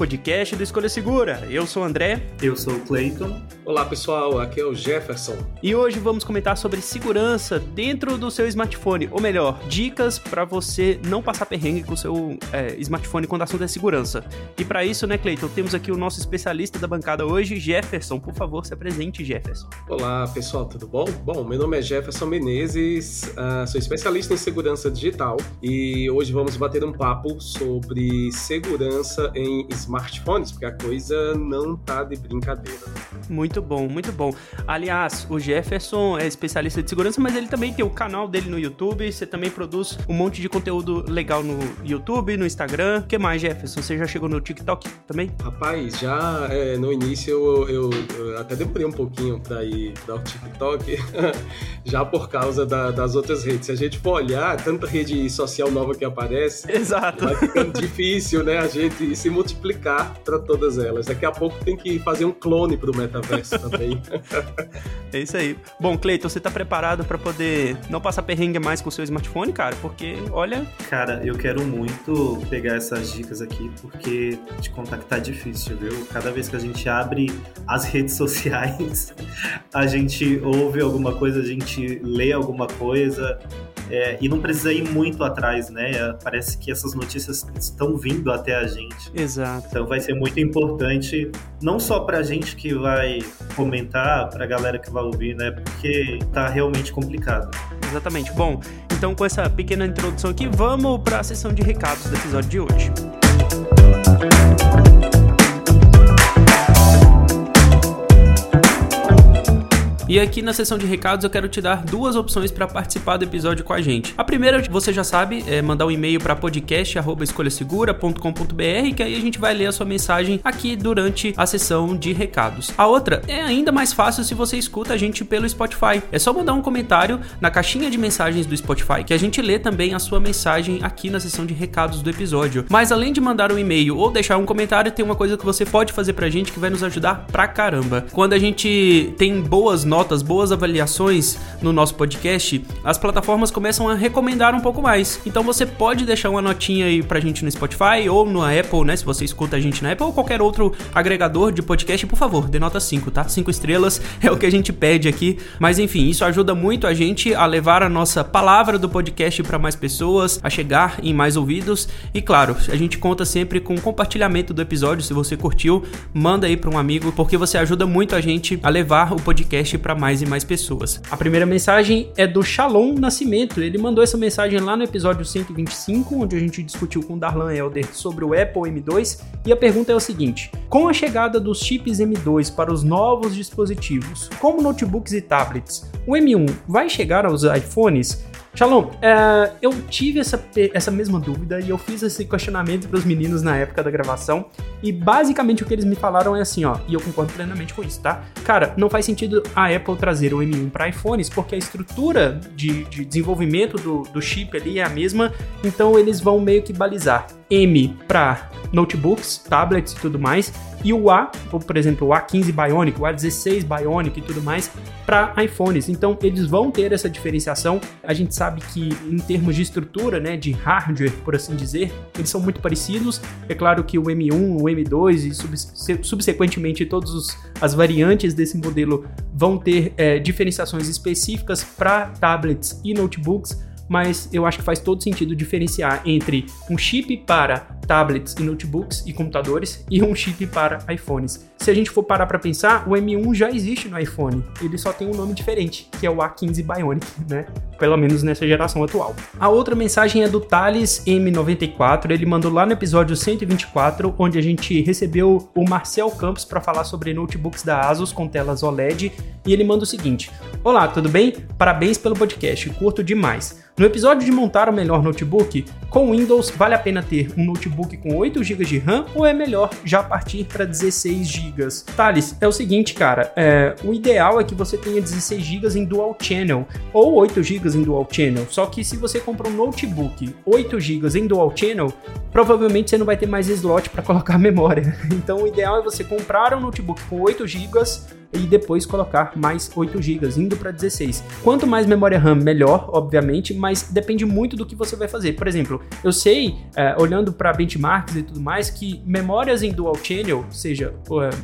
Podcast do Escolha Segura. Eu sou o André. Eu sou o Clayton. Olá pessoal, aqui é o Jefferson. E hoje vamos comentar sobre segurança dentro do seu smartphone, ou melhor, dicas para você não passar perrengue com o seu é, smartphone quando o assunto é segurança. E para isso, né, Clayton, temos aqui o nosso especialista da bancada hoje, Jefferson. Por favor, se apresente, Jefferson. Olá pessoal, tudo bom? Bom, meu nome é Jefferson Menezes, uh, sou especialista em segurança digital e hoje vamos bater um papo sobre segurança em smartphones, porque a coisa não tá de brincadeira. Muito bom, muito bom. Aliás, o Jefferson é especialista de segurança, mas ele também tem o canal dele no YouTube. Você também produz um monte de conteúdo legal no YouTube, no Instagram. O que mais, Jefferson? Você já chegou no TikTok também? Rapaz, já é, no início eu, eu, eu, até demorei um pouquinho para ir dar o TikTok, já por causa da, das outras redes. Se a gente for olhar, tanta rede social nova que aparece, Exato. vai ficando difícil, né? A gente se multiplicar para todas elas. Daqui a pouco tem que fazer um clone para o metaverso também. é isso aí. Bom, Cleiton, você está preparado para poder não passar perrengue mais com o seu smartphone, cara? Porque, olha. Cara, eu quero muito pegar essas dicas aqui, porque te contactar é difícil, viu? Cada vez que a gente abre as redes sociais, a gente ouve alguma coisa, a gente lê alguma coisa. É, e não precisa ir muito atrás, né? Parece que essas notícias estão vindo até a gente. Exato. Então vai ser muito importante, não só pra gente que vai comentar, pra galera que vai ouvir, né? Porque tá realmente complicado. Exatamente. Bom, então com essa pequena introdução aqui, vamos para a sessão de recados do episódio de hoje. E aqui na seção de recados eu quero te dar duas opções para participar do episódio com a gente. A primeira, você já sabe, é mandar um e-mail para podcast@escolhasegura.com.br que aí a gente vai ler a sua mensagem aqui durante a sessão de recados. A outra é ainda mais fácil se você escuta a gente pelo Spotify. É só mandar um comentário na caixinha de mensagens do Spotify que a gente lê também a sua mensagem aqui na sessão de recados do episódio. Mas além de mandar um e-mail ou deixar um comentário, tem uma coisa que você pode fazer pra gente que vai nos ajudar pra caramba. Quando a gente tem boas notas notas, boas avaliações no nosso podcast, as plataformas começam a recomendar um pouco mais. Então você pode deixar uma notinha aí pra gente no Spotify ou no Apple, né? Se você escuta a gente na Apple ou qualquer outro agregador de podcast, por favor, dê nota 5, tá? 5 estrelas é o que a gente pede aqui. Mas enfim, isso ajuda muito a gente a levar a nossa palavra do podcast para mais pessoas, a chegar em mais ouvidos. E claro, a gente conta sempre com compartilhamento do episódio. Se você curtiu, manda aí para um amigo, porque você ajuda muito a gente a levar o podcast para para mais e mais pessoas. A primeira mensagem é do Shalom Nascimento. Ele mandou essa mensagem lá no episódio 125, onde a gente discutiu com Darlan Elder sobre o Apple M2. E a pergunta é o seguinte: com a chegada dos chips M2 para os novos dispositivos, como notebooks e tablets, o M1 vai chegar aos iPhones? Shalom, é, eu tive essa, essa mesma dúvida e eu fiz esse questionamento para os meninos na época da gravação. E basicamente o que eles me falaram é assim, ó, e eu concordo plenamente com isso, tá? Cara, não faz sentido a Apple trazer o M1 para iPhones, porque a estrutura de, de desenvolvimento do, do chip ali é a mesma, então eles vão meio que balizar M para notebooks, tablets e tudo mais, e o A, por exemplo, o A15 Bionic, o A16 Bionic e tudo mais, para iPhones. Então eles vão ter essa diferenciação. A gente sabe que em termos de estrutura, né, de hardware, por assim dizer, eles são muito parecidos. É claro que o M1, o M2 e subsequentemente todas as variantes desse modelo vão ter é, diferenciações específicas para tablets e notebooks mas eu acho que faz todo sentido diferenciar entre um chip para tablets e notebooks e computadores e um chip para iPhones. Se a gente for parar para pensar, o M1 já existe no iPhone, ele só tem um nome diferente, que é o A15 Bionic, né? Pelo menos nessa geração atual. A outra mensagem é do Thales M94, ele mandou lá no episódio 124, onde a gente recebeu o Marcel Campos para falar sobre notebooks da Asus com telas OLED, e ele manda o seguinte: Olá, tudo bem? Parabéns pelo podcast, curto demais. No episódio de montar o melhor notebook, com Windows vale a pena ter um notebook com 8 GB de RAM ou é melhor já partir para 16 GB? Thales, é o seguinte, cara, é, o ideal é que você tenha 16 GB em dual channel ou 8 GB em dual channel. Só que se você compra um notebook 8 GB em dual channel, provavelmente você não vai ter mais slot para colocar memória. Então o ideal é você comprar um notebook com 8 GB e depois colocar mais 8 GB, indo para 16. Quanto mais memória RAM, melhor, obviamente, mas depende muito do que você vai fazer. Por exemplo, eu sei, é, olhando para benchmarks e tudo mais, que memórias em dual channel, seja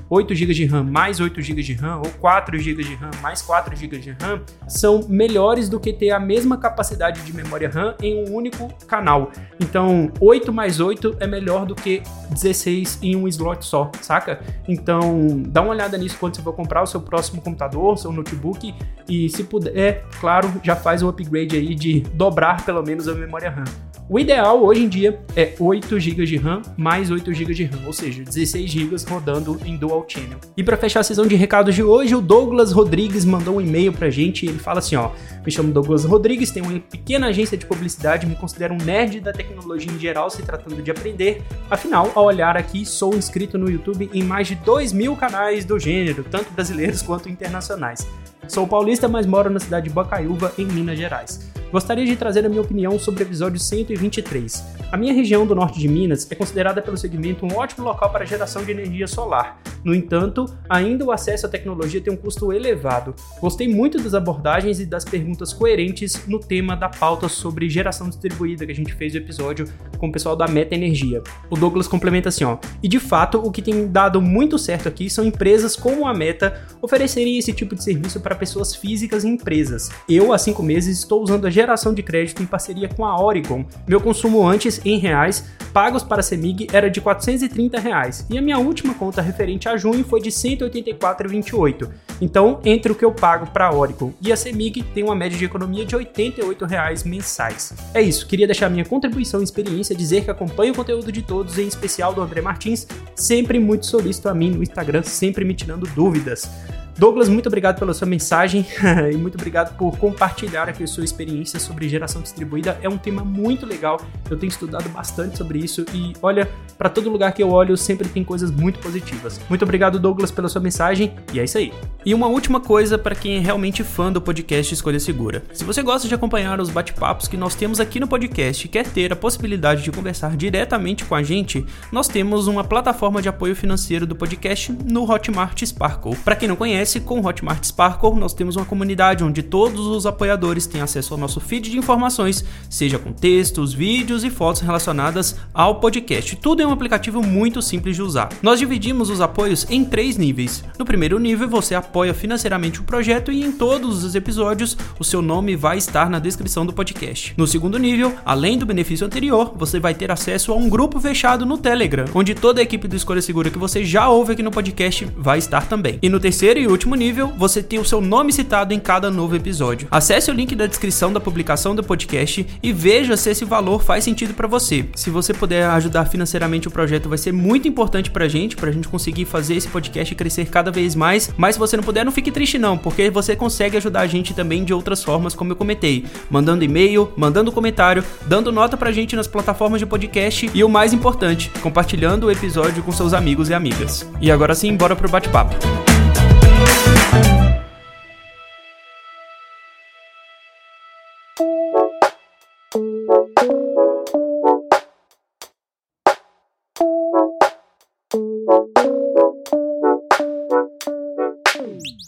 8 GB de RAM mais 8 GB de RAM, ou 4 GB de RAM mais 4 GB de RAM, são melhores do que ter a mesma capacidade de memória RAM em um único canal. Então, 8 mais 8 é melhor do que 16 em um slot só, saca? Então, dá uma olhada nisso quando você for comprar comprar o seu próximo computador, seu notebook e se puder, claro, já faz o upgrade aí de dobrar pelo menos a memória RAM. O ideal hoje em dia é 8 GB de RAM mais 8 GB de RAM, ou seja, 16 GB rodando em dual channel. E para fechar a sessão de recados de hoje, o Douglas Rodrigues mandou um e-mail pra gente, ele fala assim, ó: "Me chamo Douglas Rodrigues, tenho uma pequena agência de publicidade, me considero um nerd da tecnologia em geral, se tratando de aprender. Afinal, ao olhar aqui, sou inscrito no YouTube em mais de 2 mil canais do gênero, tanto brasileiros quanto internacionais. Sou paulista, mas moro na cidade de Bocaiúva, em Minas Gerais. Gostaria de trazer a minha opinião sobre o episódio 123. A minha região do norte de Minas é considerada pelo segmento um ótimo local para geração de energia solar. No entanto, ainda o acesso à tecnologia tem um custo elevado. Gostei muito das abordagens e das perguntas coerentes no tema da pauta sobre geração distribuída que a gente fez o episódio com o pessoal da Meta Energia. O Douglas complementa assim, ó: "E de fato, o que tem dado muito certo aqui são empresas como a Meta oferecerem esse tipo de serviço para pessoas físicas e empresas. Eu, há cinco meses, estou usando a geração de crédito em parceria com a Oregon. Meu consumo antes, em reais, pagos para a Semig era de 430 reais, e a minha última conta referente a junho foi de 184,28. Então, entre o que eu pago para a Oracle e a Semig, tem uma média de economia de 88 reais mensais. É isso, queria deixar minha contribuição e experiência, dizer que acompanho o conteúdo de todos, em especial do André Martins, sempre muito solícito a mim no Instagram, sempre me tirando dúvidas. Douglas, muito obrigado pela sua mensagem e muito obrigado por compartilhar aqui a sua experiência sobre geração distribuída. É um tema muito legal. Eu tenho estudado bastante sobre isso e olha, para todo lugar que eu olho sempre tem coisas muito positivas. Muito obrigado, Douglas, pela sua mensagem e é isso aí. E uma última coisa para quem é realmente fã do podcast Escolha Segura. Se você gosta de acompanhar os bate-papos que nós temos aqui no podcast e quer ter a possibilidade de conversar diretamente com a gente, nós temos uma plataforma de apoio financeiro do podcast no Hotmart Sparkle. Para quem não conhece, com o Hotmart Sparkle, nós temos uma comunidade onde todos os apoiadores têm acesso ao nosso feed de informações, seja com textos, vídeos e fotos relacionadas ao podcast. Tudo é um aplicativo muito simples de usar. Nós dividimos os apoios em três níveis. No primeiro nível, você apoia financeiramente o projeto e em todos os episódios o seu nome vai estar na descrição do podcast. No segundo nível, além do benefício anterior, você vai ter acesso a um grupo fechado no Telegram, onde toda a equipe do Escolha Segura que você já ouve aqui no podcast vai estar também. E no terceiro e último nível, você tem o seu nome citado em cada novo episódio. Acesse o link da descrição da publicação do podcast e veja se esse valor faz sentido para você. Se você puder ajudar financeiramente o projeto, vai ser muito importante pra gente, pra gente conseguir fazer esse podcast crescer cada vez mais. Mas se você não puder, não fique triste não, porque você consegue ajudar a gente também de outras formas, como eu comentei, mandando e-mail, mandando comentário, dando nota pra gente nas plataformas de podcast e o mais importante, compartilhando o episódio com seus amigos e amigas. E agora sim, bora pro bate-papo.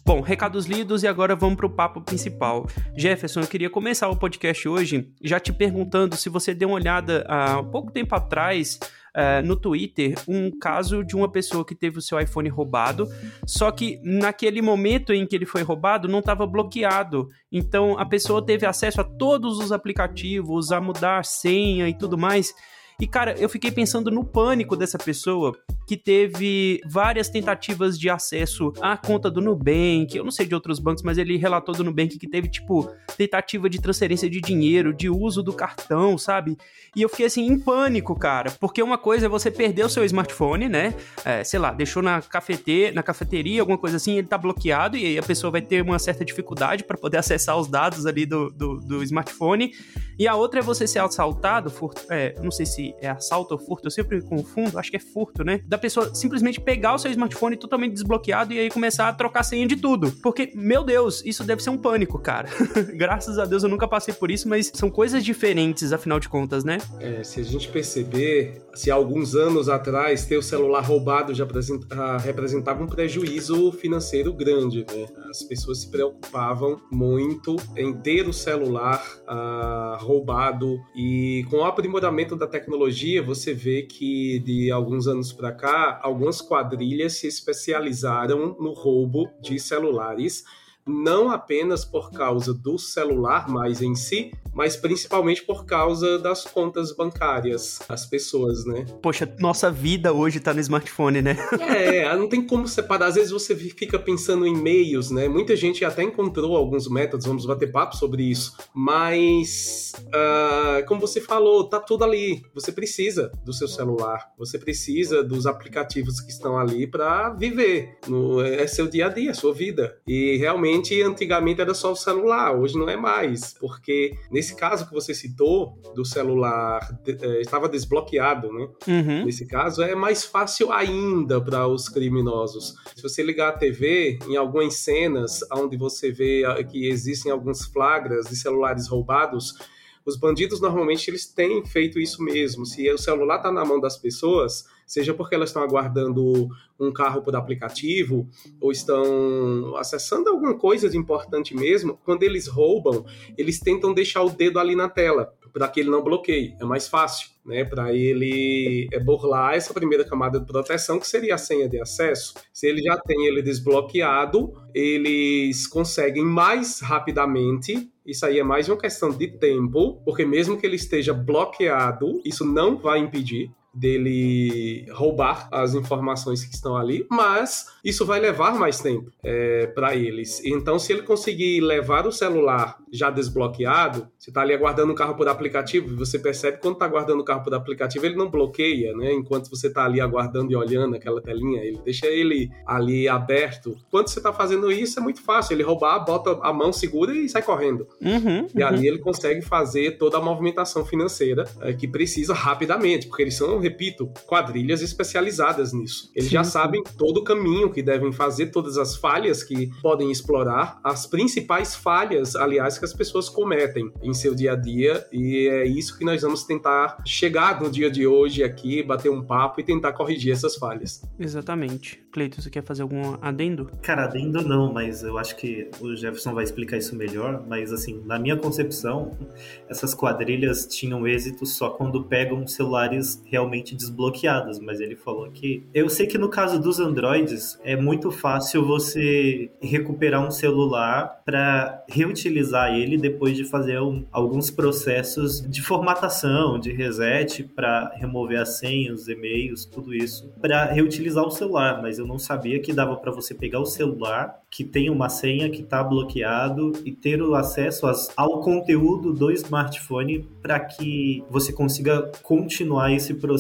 Bom, recados lidos e agora vamos para o papo principal. Jefferson, eu queria começar o podcast hoje já te perguntando se você deu uma olhada há pouco tempo atrás uh, no Twitter um caso de uma pessoa que teve o seu iPhone roubado, só que naquele momento em que ele foi roubado não estava bloqueado. Então a pessoa teve acesso a todos os aplicativos, a mudar a senha e tudo mais. E cara, eu fiquei pensando no pânico dessa pessoa que teve várias tentativas de acesso à conta do Nubank, eu não sei de outros bancos, mas ele relatou do Nubank que teve, tipo, tentativa de transferência de dinheiro, de uso do cartão, sabe? E eu fiquei assim, em pânico, cara, porque uma coisa é você perder o seu smartphone, né? É, sei lá, deixou na, cafete, na cafeteria, alguma coisa assim, ele tá bloqueado e aí a pessoa vai ter uma certa dificuldade para poder acessar os dados ali do, do, do, smartphone. E a outra é você ser assaltado, furto, é, não sei se é assalto ou furto, eu sempre confundo, acho que é furto, né? Da pessoa simplesmente pegar o seu smartphone totalmente desbloqueado e aí começar a trocar senha de tudo. Porque, meu Deus, isso deve ser um pânico, cara. Graças a Deus eu nunca passei por isso, mas são coisas diferentes, afinal de contas, né? É, se a gente perceber, se há alguns anos atrás ter o celular roubado já ah, representava um prejuízo financeiro grande, né? As pessoas se preocupavam muito em ter o celular uh, roubado e com o aprimoramento da tecnologia você vê que de alguns anos para cá algumas quadrilhas se especializaram no roubo de celulares não apenas por causa do celular mais em si, mas principalmente por causa das contas bancárias das pessoas, né? Poxa, nossa vida hoje tá no smartphone, né? é, não tem como separar. Às vezes você fica pensando em meios, né? Muita gente até encontrou alguns métodos, vamos bater papo sobre isso, mas uh, como você falou, tá tudo ali. Você precisa do seu celular, você precisa dos aplicativos que estão ali para viver. No, é seu dia a dia, sua vida. E realmente, antigamente era só o celular, hoje não é mais, porque nesse caso que você citou, do celular é, estava desbloqueado, né? Uhum. Nesse caso, é mais fácil ainda para os criminosos. Se você ligar a TV, em algumas cenas onde você vê que existem alguns flagras de celulares roubados, os bandidos normalmente eles têm feito isso mesmo. Se o celular está na mão das pessoas, seja porque elas estão aguardando um carro por aplicativo ou estão acessando alguma coisa de importante mesmo, quando eles roubam, eles tentam deixar o dedo ali na tela para que ele não bloqueie. É mais fácil, né? Para ele burlar essa primeira camada de proteção, que seria a senha de acesso. Se ele já tem ele desbloqueado, eles conseguem mais rapidamente isso aí é mais uma questão de tempo, porque mesmo que ele esteja bloqueado, isso não vai impedir dele roubar as informações que estão ali, mas isso vai levar mais tempo é, para eles. Então, se ele conseguir levar o celular já desbloqueado, você está ali aguardando o carro por aplicativo, você percebe quando está aguardando o carro por aplicativo, ele não bloqueia, né? Enquanto você está ali aguardando e olhando aquela telinha, ele deixa ele ali aberto. Quando você está fazendo isso, é muito fácil. Ele roubar, bota a mão, segura e sai correndo. Uhum, e ali uhum. ele consegue fazer toda a movimentação financeira é, que precisa rapidamente, porque eles são repito, quadrilhas especializadas nisso. Eles Sim. já sabem todo o caminho que devem fazer, todas as falhas que podem explorar, as principais falhas, aliás, que as pessoas cometem em seu dia a dia, e é isso que nós vamos tentar chegar no dia de hoje aqui, bater um papo e tentar corrigir essas falhas. Exatamente. Cleiton, você quer fazer algum adendo? Cara, adendo não, mas eu acho que o Jefferson vai explicar isso melhor, mas assim, na minha concepção, essas quadrilhas tinham êxito só quando pegam celulares realmente realmente desbloqueadas, mas ele falou que eu sei que no caso dos Androids é muito fácil você recuperar um celular para reutilizar ele depois de fazer um, alguns processos de formatação, de reset para remover as senhas, os e-mails, tudo isso, para reutilizar o celular, mas eu não sabia que dava para você pegar o celular que tem uma senha que está bloqueado e ter o acesso ao conteúdo do smartphone para que você consiga continuar esse processo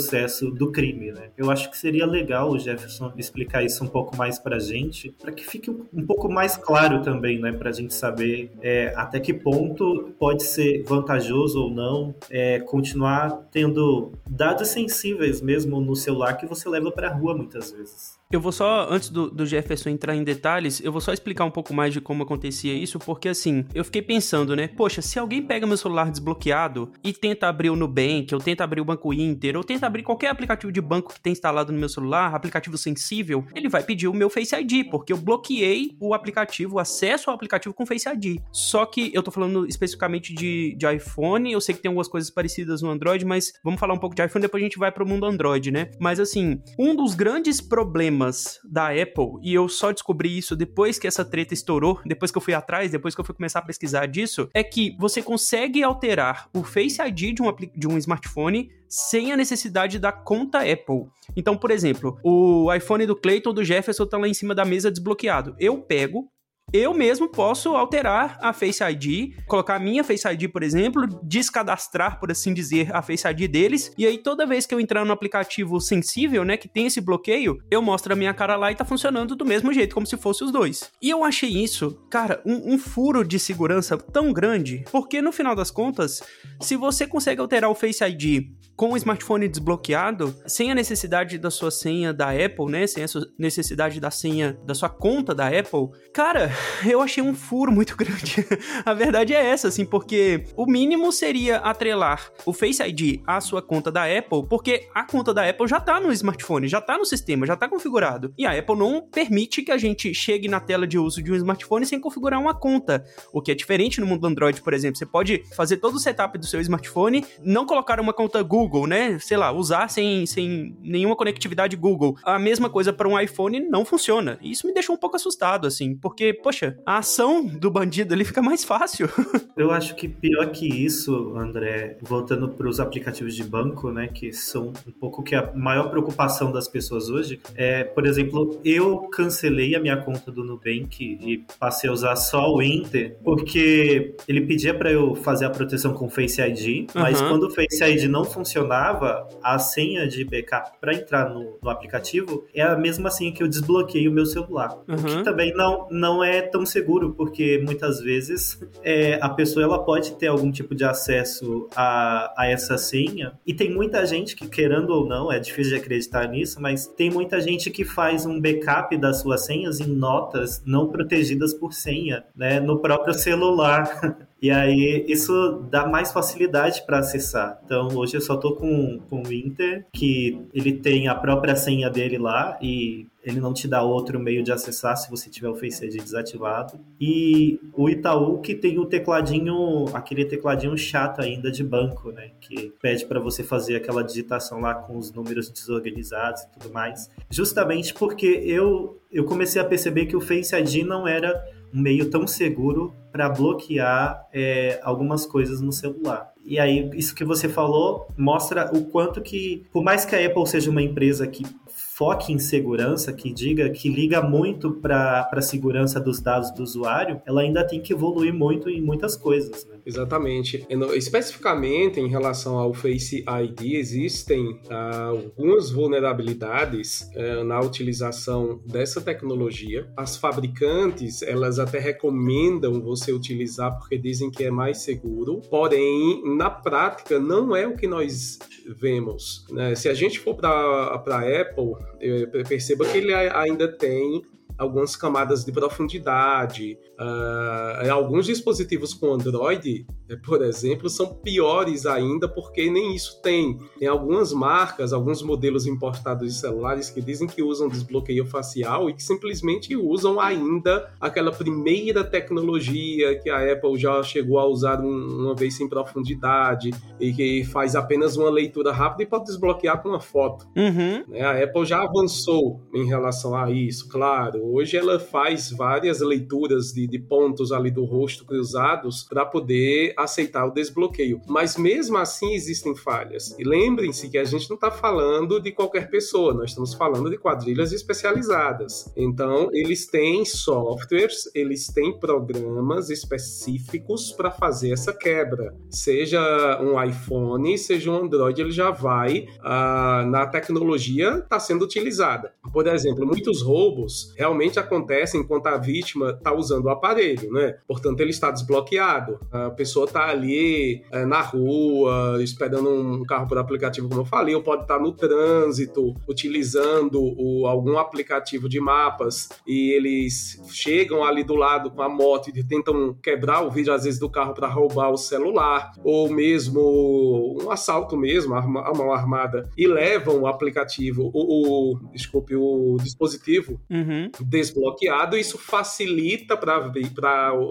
do crime, né? Eu acho que seria legal o Jefferson explicar isso um pouco mais para gente, para que fique um pouco mais claro também, né? Para a gente saber é, até que ponto pode ser vantajoso ou não é, continuar tendo dados sensíveis mesmo no celular que você leva para a rua muitas vezes. Eu vou só, antes do, do, Jefferson entrar em detalhes, eu vou só explicar um pouco mais de como acontecia isso, porque assim, eu fiquei pensando, né? Poxa, se alguém pega meu celular desbloqueado e tenta abrir o Nubank, ou tenta abrir o Banco Inter, ou tenta abrir qualquer aplicativo de banco que tem instalado no meu celular, aplicativo sensível, ele vai pedir o meu Face ID, porque eu bloqueei o aplicativo, o acesso ao aplicativo com Face ID. Só que eu tô falando especificamente de, de iPhone, eu sei que tem algumas coisas parecidas no Android, mas vamos falar um pouco de iPhone, depois a gente vai pro mundo Android, né? Mas assim, um dos grandes problemas sistemas da Apple, e eu só descobri isso depois que essa treta estourou, depois que eu fui atrás, depois que eu fui começar a pesquisar disso, é que você consegue alterar o Face ID de um, de um smartphone sem a necessidade da conta Apple. Então, por exemplo, o iPhone do Clayton do Jefferson tá lá em cima da mesa desbloqueado. Eu pego, eu mesmo posso alterar a Face ID, colocar a minha Face ID, por exemplo, descadastrar, por assim dizer, a Face ID deles, e aí toda vez que eu entrar no aplicativo sensível, né, que tem esse bloqueio, eu mostro a minha cara lá e tá funcionando do mesmo jeito, como se fosse os dois. E eu achei isso, cara, um, um furo de segurança tão grande, porque no final das contas, se você consegue alterar o Face ID com o smartphone desbloqueado, sem a necessidade da sua senha da Apple, né, sem a necessidade da senha da sua conta da Apple, cara, eu achei um furo muito grande. a verdade é essa, assim, porque o mínimo seria atrelar o Face ID à sua conta da Apple, porque a conta da Apple já tá no smartphone, já tá no sistema, já tá configurado. E a Apple não permite que a gente chegue na tela de uso de um smartphone sem configurar uma conta, o que é diferente no mundo Android, por exemplo. Você pode fazer todo o setup do seu smartphone, não colocar uma conta Google, né? Sei lá, usar sem, sem nenhuma conectividade Google. A mesma coisa para um iPhone não funciona. Isso me deixou um pouco assustado, assim, porque, poxa, a ação do bandido ali fica mais fácil. Eu acho que pior que isso, André, voltando para os aplicativos de banco, né, que são um pouco que a maior preocupação das pessoas hoje, é, por exemplo, eu cancelei a minha conta do Nubank e passei a usar só o Inter, porque ele pedia para eu fazer a proteção com Face ID, mas uhum. quando o Face ID não funcionava, a senha de backup para entrar no, no, aplicativo é a mesma senha que eu desbloqueei o meu celular, uhum. o que também não, não é é tão seguro, porque muitas vezes é, a pessoa ela pode ter algum tipo de acesso a, a essa senha. E tem muita gente que, querendo ou não, é difícil de acreditar nisso, mas tem muita gente que faz um backup das suas senhas em notas não protegidas por senha, né, no próprio celular. E aí isso dá mais facilidade para acessar. Então hoje eu só tô com, com o Inter, que ele tem a própria senha dele lá e ele não te dá outro meio de acessar se você tiver o Face ID desativado. E o Itaú que tem o tecladinho, aquele tecladinho chato ainda de banco, né, que pede para você fazer aquela digitação lá com os números desorganizados e tudo mais. Justamente porque eu eu comecei a perceber que o Face ID não era um meio tão seguro para bloquear é, algumas coisas no celular. E aí, isso que você falou mostra o quanto que, por mais que a Apple seja uma empresa que foque em segurança, que diga que liga muito para a segurança dos dados do usuário, ela ainda tem que evoluir muito em muitas coisas. Né? Exatamente. Especificamente em relação ao Face ID, existem ah, algumas vulnerabilidades ah, na utilização dessa tecnologia. As fabricantes, elas até recomendam você utilizar porque dizem que é mais seguro, porém, na prática, não é o que nós vemos. Né? Se a gente for para a Apple, perceba que ele ainda tem algumas camadas de profundidade. Uh, alguns dispositivos com Android, eh, por exemplo, são piores ainda porque nem isso tem. Tem algumas marcas, alguns modelos importados de celulares que dizem que usam desbloqueio facial e que simplesmente usam ainda aquela primeira tecnologia que a Apple já chegou a usar um, uma vez sem profundidade e que faz apenas uma leitura rápida e pode desbloquear com uma foto. Uhum. Né, a Apple já avançou em relação a isso, claro Hoje ela faz várias leituras de, de pontos ali do rosto cruzados para poder aceitar o desbloqueio. Mas mesmo assim existem falhas. E lembrem-se que a gente não está falando de qualquer pessoa, nós estamos falando de quadrilhas especializadas. Então, eles têm softwares, eles têm programas específicos para fazer essa quebra. Seja um iPhone, seja um Android, ele já vai ah, na tecnologia está sendo utilizada. Por exemplo, muitos roubos realmente geralmente acontece enquanto a vítima está usando o aparelho, né? Portanto, ele está desbloqueado. A pessoa está ali é, na rua, esperando um carro por aplicativo, como eu falei, ou pode estar tá no trânsito, utilizando o, algum aplicativo de mapas e eles chegam ali do lado com a moto e tentam quebrar o vidro, às vezes, do carro para roubar o celular, ou mesmo um assalto mesmo, a mão armada, e levam o aplicativo, o, o desculpe, o dispositivo uhum desbloqueado, isso facilita para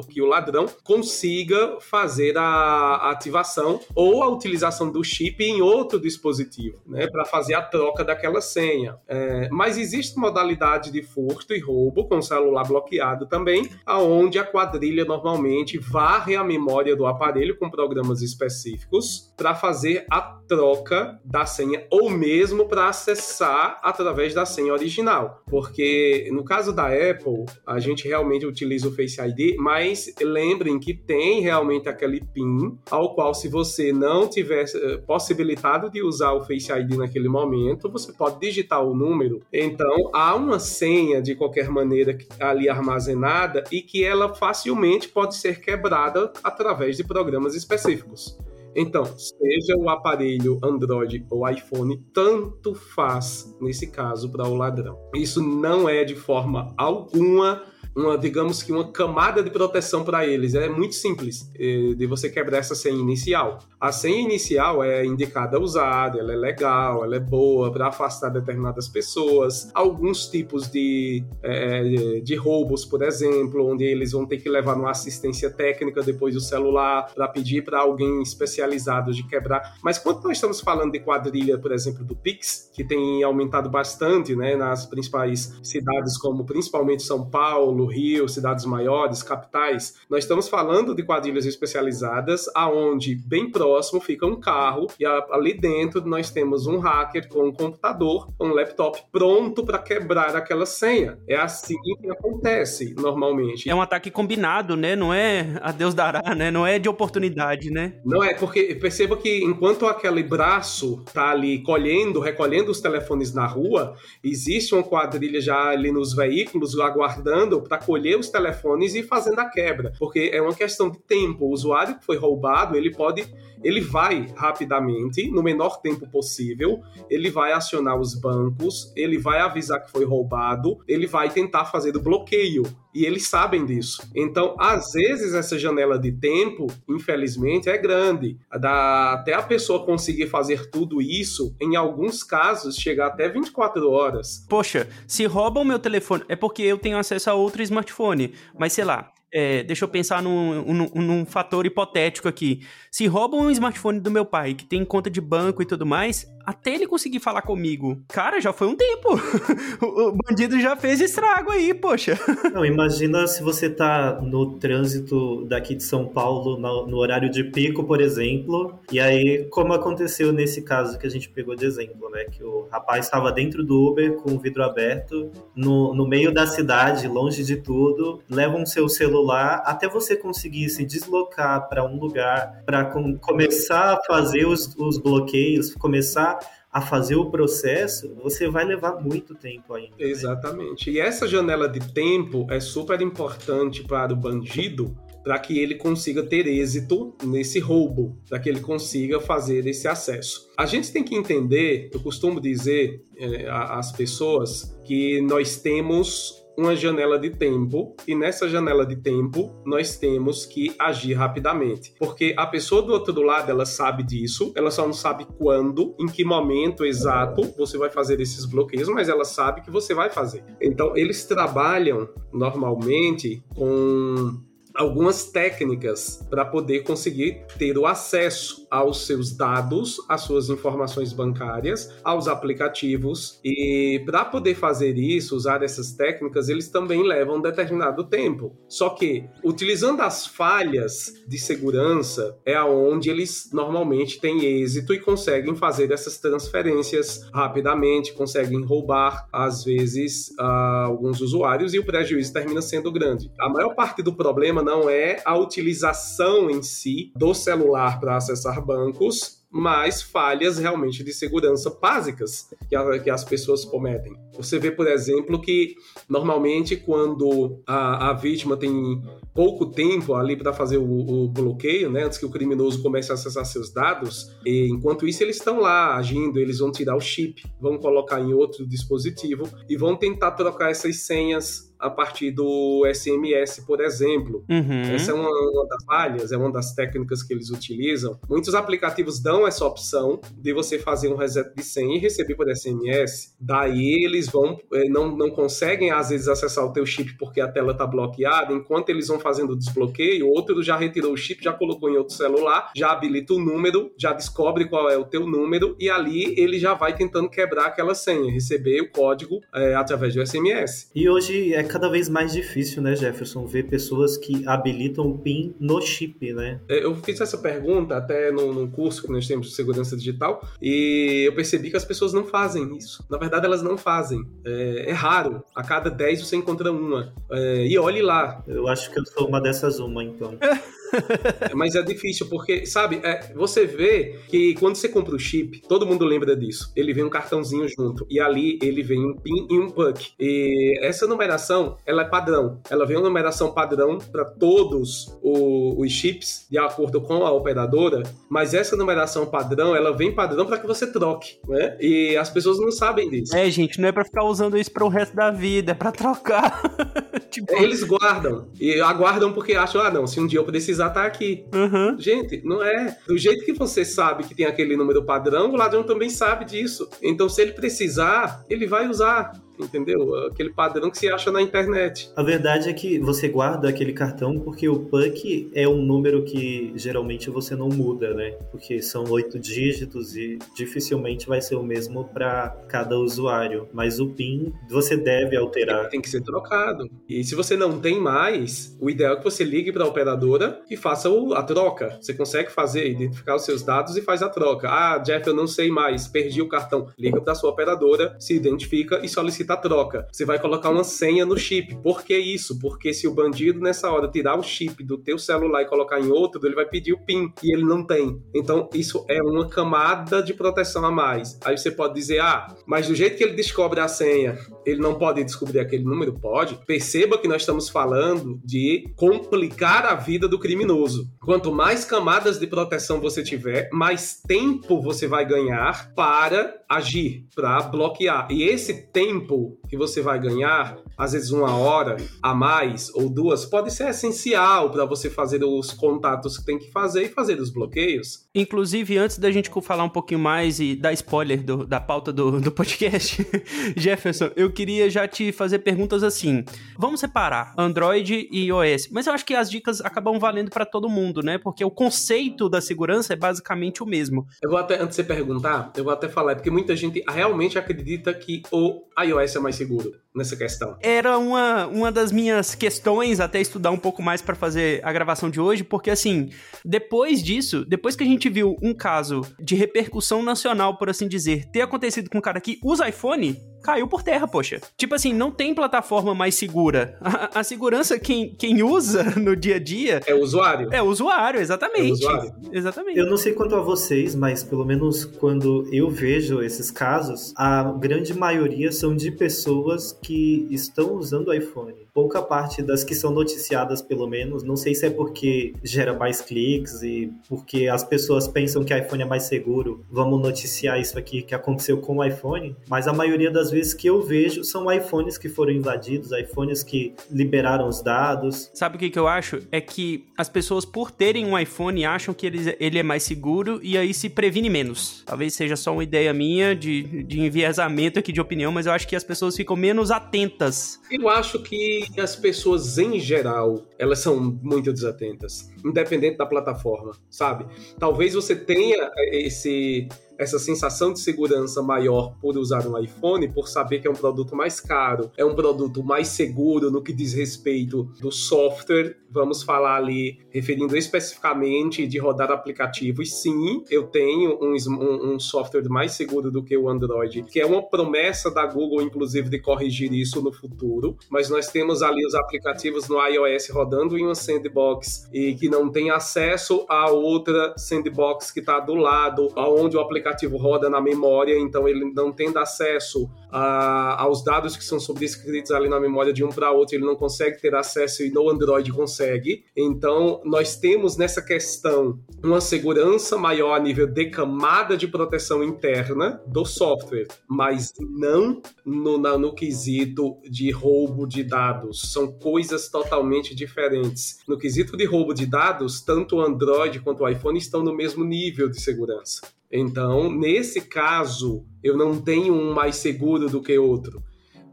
que o ladrão consiga fazer a ativação ou a utilização do chip em outro dispositivo, né, para fazer a troca daquela senha. É, mas existe modalidade de furto e roubo com celular bloqueado também, aonde a quadrilha normalmente varre a memória do aparelho com programas específicos para fazer a troca da senha ou mesmo para acessar através da senha original. Porque no caso da Apple, a gente realmente utiliza o Face ID, mas lembrem que tem realmente aquele PIN ao qual se você não tiver eh, possibilitado de usar o Face ID naquele momento, você pode digitar o número. Então, há uma senha de qualquer maneira ali armazenada e que ela facilmente pode ser quebrada através de programas específicos. Então, seja o aparelho Android ou iPhone, tanto faz nesse caso para o ladrão. Isso não é de forma alguma uma, digamos que uma camada de proteção para eles. É muito simples eh, de você quebrar essa senha inicial. A senha inicial é indicada a usar, ela é legal, ela é boa para afastar determinadas pessoas. Alguns tipos de, é, de roubos, por exemplo, onde eles vão ter que levar uma assistência técnica depois do celular para pedir para alguém especializado de quebrar. Mas quando nós estamos falando de quadrilha, por exemplo, do Pix, que tem aumentado bastante né, nas principais cidades, como principalmente São Paulo, Rio, cidades maiores, capitais, nós estamos falando de quadrilhas especializadas, aonde bem próximo fica um carro e ali dentro nós temos um hacker com um computador, um laptop pronto para quebrar aquela senha. É assim que acontece normalmente. É um ataque combinado, né? Não é a Deus dará, né? Não é de oportunidade, né? Não é, porque perceba que enquanto aquele braço tá ali colhendo, recolhendo os telefones na rua, existe uma quadrilha já ali nos veículos aguardando para colher os telefones e fazendo a quebra, porque é uma questão de tempo. O usuário que foi roubado, ele pode, ele vai rapidamente, no menor tempo possível, ele vai acionar os bancos, ele vai avisar que foi roubado, ele vai tentar fazer o bloqueio e eles sabem disso. Então, às vezes, essa janela de tempo, infelizmente, é grande. Até a pessoa conseguir fazer tudo isso, em alguns casos, chegar até 24 horas. Poxa, se roubam meu telefone, é porque eu tenho acesso a outro smartphone. Mas sei lá, é, deixa eu pensar num, num, num, fator hipotético aqui. Se roubam um smartphone do meu pai, que tem conta de banco e tudo mais, até ele conseguir falar comigo, cara, já foi um tempo. o, bandido já fez estrago aí, poxa. Não, imagina se você tá no trânsito daqui de São Paulo, no, no horário de pico, por exemplo, e aí, como aconteceu nesse caso que a gente pegou de exemplo, né? Que o rapaz estava dentro do Uber com o vidro aberto, no, no meio da cidade, longe de tudo, levam seu celular até você conseguir se deslocar para um lugar para com, começar a fazer os, os bloqueios, começar a fazer o processo, você vai levar muito tempo ainda. Né? Exatamente. Né? E essa janela de tempo é super importante para o bandido para que ele consiga ter êxito nesse roubo, para que ele consiga fazer esse acesso. A gente tem que entender, eu costumo dizer às pessoas que nós temos uma janela de tempo e nessa janela de tempo nós temos que agir rapidamente, porque a pessoa do outro lado ela sabe disso, ela só não sabe quando, em que momento exato você vai fazer esses bloqueios, mas ela sabe que você vai fazer. Então eles trabalham normalmente com algumas técnicas para poder conseguir ter o acesso aos seus dados, às suas informações bancárias, aos aplicativos. E para poder fazer isso, usar essas técnicas, eles também levam um determinado tempo. Só que, utilizando as falhas de segurança, é aonde eles normalmente têm êxito e conseguem fazer essas transferências rapidamente, conseguem roubar, às vezes, alguns usuários e o prejuízo termina sendo grande. A maior parte do problema não é a utilização em si do celular para acessar bancos, mas falhas realmente de segurança básicas que, as pessoas cometem. Você vê, por exemplo, que normalmente quando a, a vítima tem pouco tempo ali para fazer o, o, bloqueio, né, antes que o criminoso comece a acessar seus dados, e enquanto isso eles estão lá agindo, eles vão tirar o chip, vão colocar em outro dispositivo e vão tentar trocar essas senhas a partir do SMS, por exemplo. Uhum. Essa é uma, uma, das falhas, é uma das técnicas que eles utilizam. Muitos aplicativos dão essa opção de você fazer um reset de senha e receber por SMS. Daí eles vão, eh, não, não conseguem às vezes acessar o teu chip porque a tela está bloqueada. Enquanto eles vão fazendo o desbloqueio, outro já retirou o chip, já colocou em outro celular, já habilita o número, já descobre qual é o teu número e ali ele já vai tentando quebrar aquela senha, receber o código é, através do SMS. E hoje é cada vez mais difícil, né, Jefferson, ver pessoas que habilitam o PIN no chip, né? É, eu fiz essa pergunta até no, no curso que nós temos de segurança digital e eu percebi que as pessoas não fazem isso. Na verdade, elas não fazem. É, é raro. A cada 10 você encontra uma. É, e olhe lá. Eu acho que eu sou uma dessas uma, então. Mas é difícil, porque, sabe, é, você vê que quando você compra o chip, todo mundo lembra disso. Ele vem um cartãozinho junto. E ali ele vem um PIN e um PUC. E essa numeração, ela é padrão. Ela vem uma numeração padrão para todos o, os chips, de acordo com a operadora. Mas essa numeração padrão, ela vem padrão para que você troque, né? E as pessoas não sabem disso. É, gente, não é para ficar usando isso para o resto da vida, é para trocar. tipo... Eles guardam. E aguardam porque acham, ah, não, se um dia eu precisar precisar estar tá aqui. Uhum. Gente, não é. Do jeito que você sabe que tem aquele número padrão, o ladrão também sabe disso. Então, se ele precisar, ele vai usar entendeu? Aquele padrão que se acha na internet. A verdade é que você guarda aquele cartão porque o PUC é um número que geralmente você não muda, né? Porque são oito dígitos e dificilmente vai ser o mesmo para cada usuário. Mas o PIN você deve alterar. Tem que ser trocado. E se você não tem mais, o ideal é que você ligue para a operadora e faça a troca. Você consegue fazer, identificar os seus dados e faz a troca. Ah, Jeff, eu não sei mais, perdi o cartão. Liga para sua operadora, se identifica e solicita a troca. Você vai colocar uma senha no chip. Por que isso? Porque se o bandido nessa hora tirar o chip do teu celular e colocar em outro, ele vai pedir o PIN e ele não tem. Então isso é uma camada de proteção a mais. Aí você pode dizer: "Ah, mas do jeito que ele descobre a senha, ele não pode descobrir aquele número?" Pode. Perceba que nós estamos falando de complicar a vida do criminoso. Quanto mais camadas de proteção você tiver, mais tempo você vai ganhar para agir, para bloquear. E esse tempo que você vai ganhar, às vezes uma hora a mais ou duas, pode ser essencial para você fazer os contatos que tem que fazer e fazer os bloqueios. Inclusive, antes da gente falar um pouquinho mais e dar spoiler do, da pauta do, do podcast, Jefferson, eu queria já te fazer perguntas assim. Vamos separar Android e iOS, mas eu acho que as dicas acabam valendo para todo mundo, né? Porque o conceito da segurança é basicamente o mesmo. Eu vou até, antes de você perguntar, eu vou até falar, porque muita gente realmente acredita que o iOS é mais seguro nessa questão. Era uma, uma das minhas questões até estudar um pouco mais para fazer a gravação de hoje, porque assim, depois disso, depois que a gente viu um caso de repercussão nacional, por assim dizer, ter acontecido com um cara que usa iPhone, caiu por terra, poxa. Tipo assim, não tem plataforma mais segura. A, a, segurança, quem, quem usa no dia a dia. É o usuário. É o usuário, exatamente. É o usuário. Exatamente. Eu não sei quanto a vocês, mas pelo menos quando eu vejo esses casos, a grande maioria são de pessoas que estão usando o iPhone pouca parte das que são noticiadas, pelo menos, não sei se é porque gera mais cliques e porque as pessoas pensam que iPhone é mais seguro, vamos noticiar isso aqui que aconteceu com o iPhone, mas a maioria das vezes que eu vejo são iPhones que foram invadidos, iPhones que liberaram os dados. Sabe o que, que eu acho? É que as pessoas, por terem um iPhone, acham que ele, ele é mais seguro e aí se previne menos. Talvez seja só uma ideia minha de, de enviesamento aqui de opinião, mas eu acho que as pessoas ficam menos atentas. Eu acho que as pessoas em geral, elas são muito desatentas, independente da plataforma, sabe? Talvez você tenha esse essa sensação de segurança maior por usar um iPhone, por saber que é um produto mais caro, é um produto mais seguro no que diz respeito do software. Vamos falar ali, referindo especificamente de rodar aplicativos. Sim, eu tenho um, um, um software mais seguro do que o Android, que é uma promessa da Google, inclusive, de corrigir isso no futuro. Mas nós temos ali os aplicativos no iOS rodando em uma sandbox e que não tem acesso a outra sandbox que está do lado, aonde o aplicativo aplicativo roda na memória, então ele não tendo acesso a, aos dados que são sobrescritos ali na memória de um para outro, ele não consegue ter acesso e no Android consegue. Então, nós temos nessa questão uma segurança maior a nível de camada de proteção interna do software, mas não no, na, no quesito de roubo de dados. São coisas totalmente diferentes. No quesito de roubo de dados, tanto o Android quanto o iPhone estão no mesmo nível de segurança. Então, nesse caso, eu não tenho um mais seguro do que outro.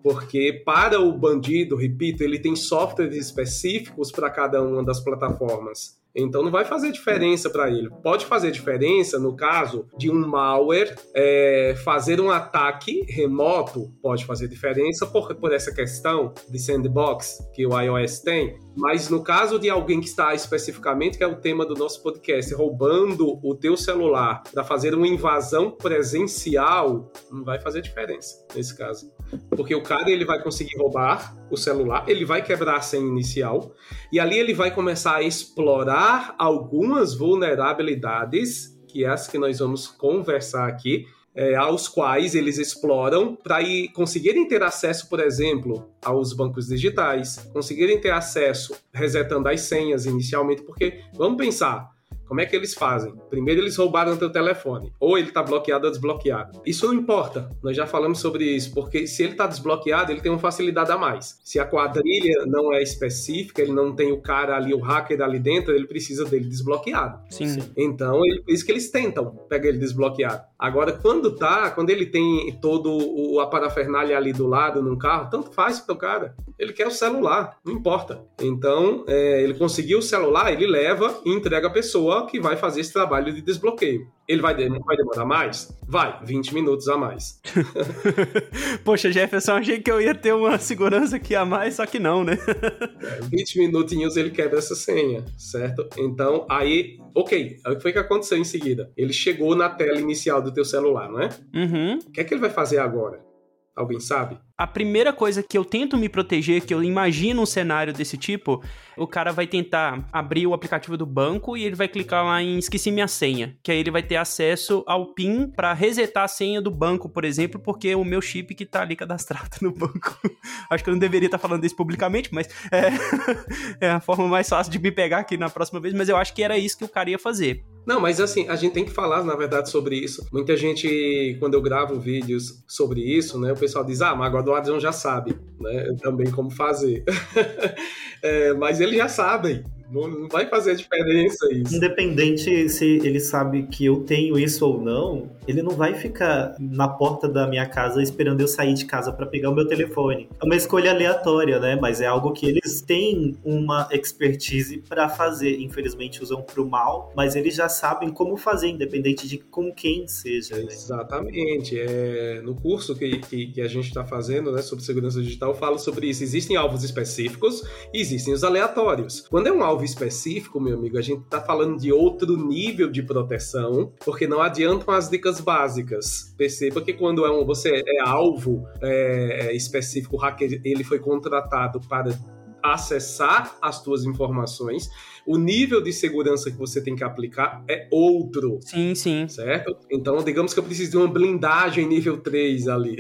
Porque para o bandido, repito, ele tem softwares específicos para cada uma das plataformas. Então não vai fazer diferença para ele. Pode fazer diferença no caso de um malware é, fazer um ataque remoto, pode fazer diferença por, por essa questão de sandbox que o iOS tem. Mas no caso de alguém que está especificamente, que é o tema do nosso podcast, roubando o teu celular para fazer uma invasão presencial, não vai fazer diferença nesse caso. Porque o cara ele vai conseguir roubar o celular, ele vai quebrar a senha inicial e ali ele vai começar a explorar algumas vulnerabilidades, que é as que nós vamos conversar aqui, é, aos quais eles exploram para conseguirem ter acesso, por exemplo, aos bancos digitais, conseguirem ter acesso resetando as senhas inicialmente, porque vamos pensar, como é que eles fazem? Primeiro eles roubaram teu telefone, ou ele está bloqueado ou desbloqueado. Isso não importa, nós já falamos sobre isso, porque se ele está desbloqueado, ele tem uma facilidade a mais. Se a quadrilha não é específica, ele não tem o cara ali, o hacker ali dentro, ele precisa dele desbloqueado. Sim. Então, ele, por isso que eles tentam pegar ele desbloqueado. Agora, quando tá, quando ele tem todo o, a parafernália ali do lado num carro, tanto faz pro cara. Ele quer o celular, não importa. Então, é, ele conseguiu o celular, ele leva e entrega a pessoa que vai fazer esse trabalho de desbloqueio. Ele vai, vai demorar mais? Vai, 20 minutos a mais. Poxa, Jefferson, achei que eu ia ter uma segurança aqui a mais, só que não, né? 20 minutinhos ele quebra essa senha, certo? Então, aí, ok, o que foi que aconteceu em seguida? Ele chegou na tela inicial do teu celular, não é? Uhum. O que é que ele vai fazer agora? Alguém sabe? A primeira coisa que eu tento me proteger, que eu imagino um cenário desse tipo, o cara vai tentar abrir o aplicativo do banco e ele vai clicar lá em esqueci minha senha, que aí ele vai ter acesso ao PIN para resetar a senha do banco, por exemplo, porque o meu chip que tá ali cadastrado no banco. Acho que eu não deveria estar tá falando isso publicamente, mas é, é a forma mais fácil de me pegar aqui na próxima vez, mas eu acho que era isso que o cara ia fazer. Não, mas assim, a gente tem que falar, na verdade, sobre isso. Muita gente, quando eu gravo vídeos sobre isso, né, o pessoal diz, ah, mas agora o Adson já sabe, né, também como fazer. é, mas eles já sabem, não, não vai fazer diferença isso. Independente se ele sabe que eu tenho isso ou não, ele não vai ficar na porta da minha casa esperando eu sair de casa para pegar o meu telefone. É uma escolha aleatória, né? Mas é algo que eles têm uma expertise para fazer. Infelizmente usam pro mal, mas eles já sabem como fazer, independente de com quem seja. Né? Exatamente. É, no curso que, que, que a gente está fazendo né, sobre segurança digital, eu falo sobre isso. Existem alvos específicos e existem os aleatórios. Quando é um alvo específico, meu amigo, a gente está falando de outro nível de proteção, porque não adiantam as dicas básicas. Perceba que quando é um, você é alvo é, é específico, o hacker ele foi contratado para acessar as tuas informações, o nível de segurança que você tem que aplicar é outro. Sim, sim. Certo? Então, digamos que eu preciso de uma blindagem nível 3 ali.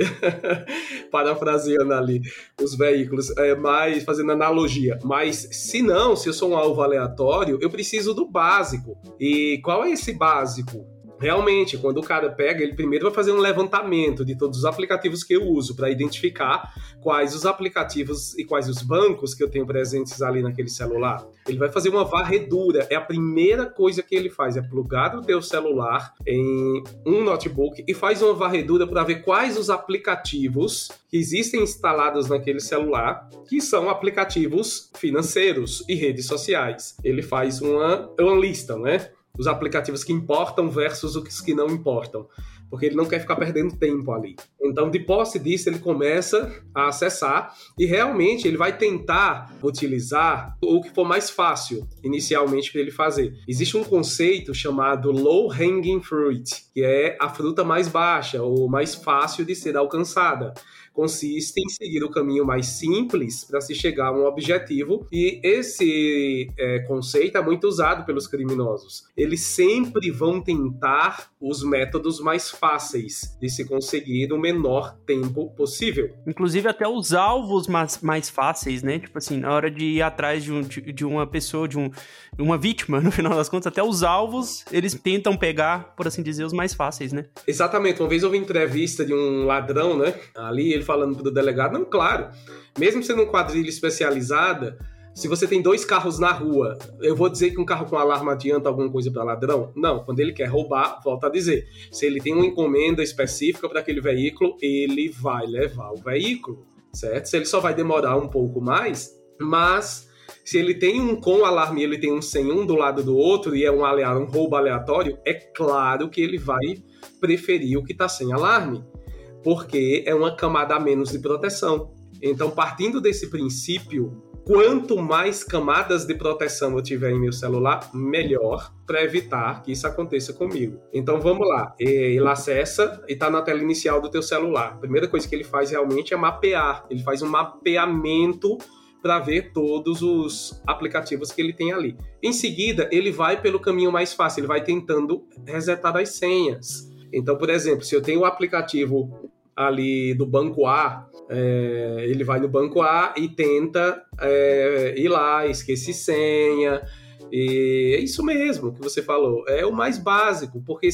Parafraseando ali os veículos, é, mais fazendo analogia. Mas se não, se eu sou um alvo aleatório, eu preciso do básico. E qual é esse básico? Realmente, quando o cara pega, ele primeiro vai fazer um levantamento de todos os aplicativos que eu uso para identificar quais os aplicativos e quais os bancos que eu tenho presentes ali naquele celular. Ele vai fazer uma varredura. É a primeira coisa que ele faz, é plugar o teu celular em um notebook e faz uma varredura para ver quais os aplicativos que existem instalados naquele celular, que são aplicativos financeiros e redes sociais. Ele faz uma, uma lista, né? Os aplicativos que importam versus os que não importam, porque ele não quer ficar perdendo tempo ali. Então, de posse disso, ele começa a acessar e realmente ele vai tentar utilizar o que for mais fácil inicialmente para ele fazer. Existe um conceito chamado low hanging fruit, que é a fruta mais baixa ou mais fácil de ser alcançada. Consiste em seguir o caminho mais simples para se chegar a um objetivo, e esse é, conceito é muito usado pelos criminosos. Eles sempre vão tentar os métodos mais fáceis de se conseguir no menor tempo possível. Inclusive até os alvos mais, mais fáceis, né? Tipo assim, na hora de ir atrás de, um, de, de uma pessoa, de um, uma vítima, no final das contas, até os alvos eles tentam pegar, por assim dizer, os mais fáceis, né? Exatamente. Uma vez eu vi entrevista de um ladrão, né? Ali ele falando pro delegado, não, claro, mesmo sendo um quadrilha especializada, se você tem dois carros na rua, eu vou dizer que um carro com alarme adianta alguma coisa para ladrão? Não. Quando ele quer roubar, volta a dizer. Se ele tem uma encomenda específica para aquele veículo, ele vai levar o veículo, certo? Se ele só vai demorar um pouco mais, mas se ele tem um com alarme e ele tem um sem um do lado do outro e é um, um roubo aleatório, é claro que ele vai preferir o que está sem alarme, porque é uma camada a menos de proteção. Então, partindo desse princípio, quanto mais camadas de proteção eu tiver em meu celular, melhor para evitar que isso aconteça comigo. Então vamos lá, ele acessa e está na tela inicial do teu celular. A primeira coisa que ele faz realmente é mapear. Ele faz um mapeamento para ver todos os aplicativos que ele tem ali. Em seguida, ele vai pelo caminho mais fácil, ele vai tentando resetar as senhas. Então, por exemplo, se eu tenho o aplicativo ali do banco A, é, ele vai no banco A e tenta é, ir lá, esquece senha. E é isso mesmo que você falou. É o mais básico, porque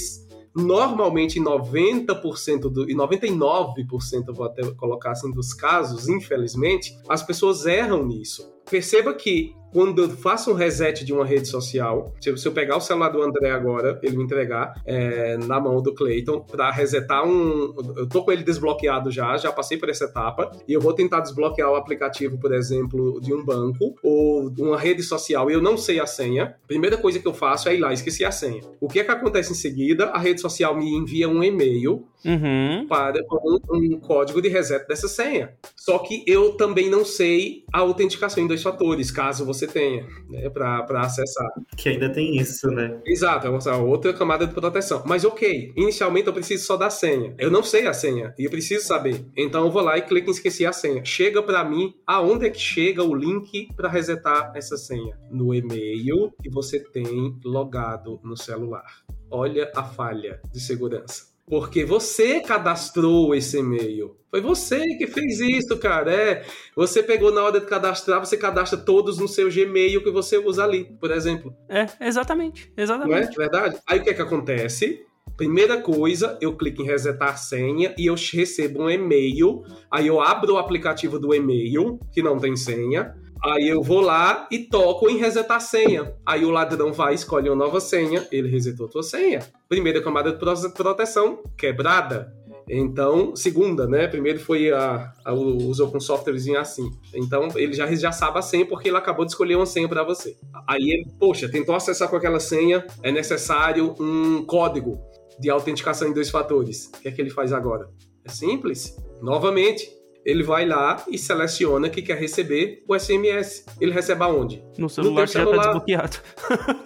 normalmente 90% do, e 99% vou até colocar assim dos casos, infelizmente, as pessoas erram nisso. Perceba que quando eu faço um reset de uma rede social, se eu, pegar o celular do André agora, ele me entregar é, na mão do Clayton para resetar um. Eu tô com ele desbloqueado já, já passei por essa etapa, e eu vou tentar desbloquear o aplicativo, por exemplo, de um banco ou uma rede social e eu não sei a senha. Primeira coisa que eu faço é ir lá, esqueci a senha. O que é que acontece em seguida? A rede social me envia um e-mail uhum. para um, um código de reset dessa senha. Só que eu também não sei a autenticação em dois fatores, caso você tenha, né, para acessar. Que ainda tem isso, né? Exato, é uma outra camada de proteção. Mas ok, inicialmente eu preciso só da senha. Eu não sei a senha e eu preciso saber. Então eu vou lá e clico em esquecer a senha. Chega para mim aonde é que chega o link para resetar essa senha? No e-mail que você tem logado no celular. Olha a falha de segurança. Porque você cadastrou esse e-mail. Foi você que fez isso, cara. É, você pegou na hora de cadastrar, você cadastra todos no seu Gmail que você usa ali, por exemplo. É, exatamente. Exatamente. Não é verdade? Aí o que é que acontece? Primeira coisa, eu clico em resetar senha e eu recebo um e-mail. Aí eu abro o aplicativo do e-mail, que não tem senha. Aí eu vou lá e toco em resetar senha. Aí o ladrão vai, escolhe uma nova senha, ele resetou a tua senha. Primeira camada de proteção quebrada. Então, segunda, né? Primeiro foi a, a usou com softwarezinho assim. Então, ele já, já sabe a senha porque ele acabou de escolher uma senha para você. Aí ele, poxa, tentou acessar com aquela senha, é necessário um código de autenticação em dois fatores. O que é que ele faz agora? É simples. Novamente, ele vai lá e seleciona que quer receber o SMS. Ele recebe aonde? No celular, no que celular. já tá desbloqueado.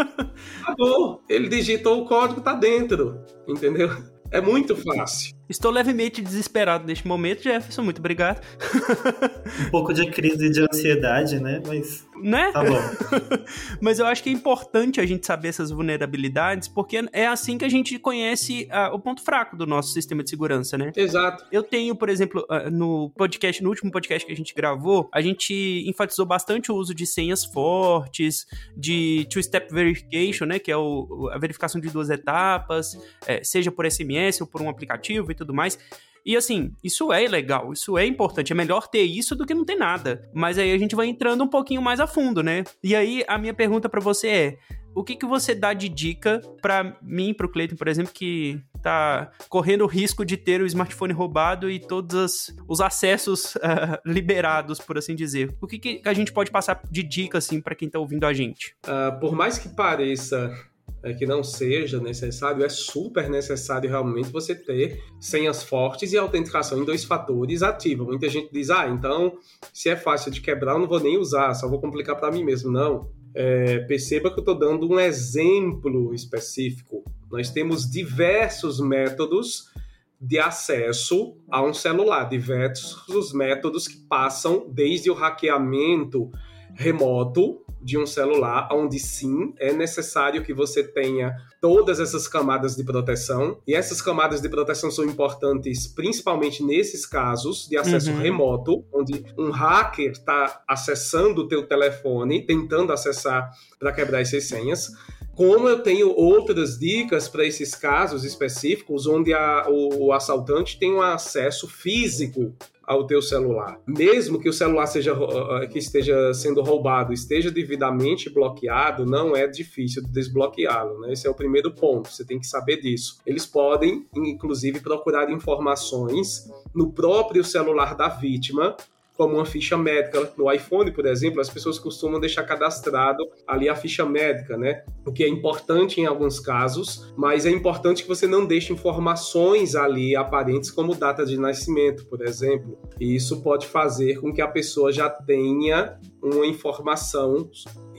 Acabou. Ele digitou o código, tá dentro. Entendeu? É muito fácil. Estou levemente desesperado neste momento, Jefferson. Muito obrigado. um pouco de crise de ansiedade, né? Mas. Né? Tá bom. Mas eu acho que é importante a gente saber essas vulnerabilidades, porque é assim que a gente conhece uh, o ponto fraco do nosso sistema de segurança, né? Exato. Eu tenho, por exemplo, uh, no podcast, no último podcast que a gente gravou, a gente enfatizou bastante o uso de senhas fortes, de two-step verification, né? Que é o, a verificação de duas etapas, é, seja por SMS ou por um aplicativo e tudo mais. E assim, isso é legal, isso é importante. É melhor ter isso do que não ter nada. Mas aí a gente vai entrando um pouquinho mais a fundo, né? E aí a minha pergunta para você é: o que, que você dá de dica para mim, pro Cleiton, por exemplo, que tá correndo o risco de ter o smartphone roubado e todos os acessos uh, liberados, por assim dizer? O que, que a gente pode passar de dica, assim, para quem tá ouvindo a gente? Uh, por mais que pareça é, que não seja necessário, é super necessário realmente você ter senhas fortes e autenticação em dois fatores ativa. Muita gente diz, ah, então se é fácil de quebrar, eu não vou nem usar, só vou complicar para mim mesmo. Não. É, perceba que eu estou dando um exemplo específico. Nós temos diversos métodos de acesso a um celular, diversos métodos que passam desde o hackeamento remoto de um celular, onde sim é necessário que você tenha todas essas camadas de proteção. E essas camadas de proteção são importantes principalmente nesses casos de acesso uhum. remoto, onde um hacker está acessando o teu telefone, tentando acessar para quebrar essas senhas. Como eu tenho outras dicas para esses casos específicos, onde a, o, o assaltante tem um acesso físico ao teu celular. Mesmo que o celular seja que esteja sendo roubado, esteja devidamente bloqueado, não é difícil desbloqueá-lo, né? Esse é o primeiro ponto, você tem que saber disso. Eles podem, inclusive, procurar informações no próprio celular da vítima como uma ficha médica. No iPhone, por exemplo, as pessoas costumam deixar cadastrado ali a ficha médica, né? O que é importante em alguns casos, mas é importante que você não deixe informações ali aparentes como data de nascimento, por exemplo. E isso pode fazer com que a pessoa já tenha uma informação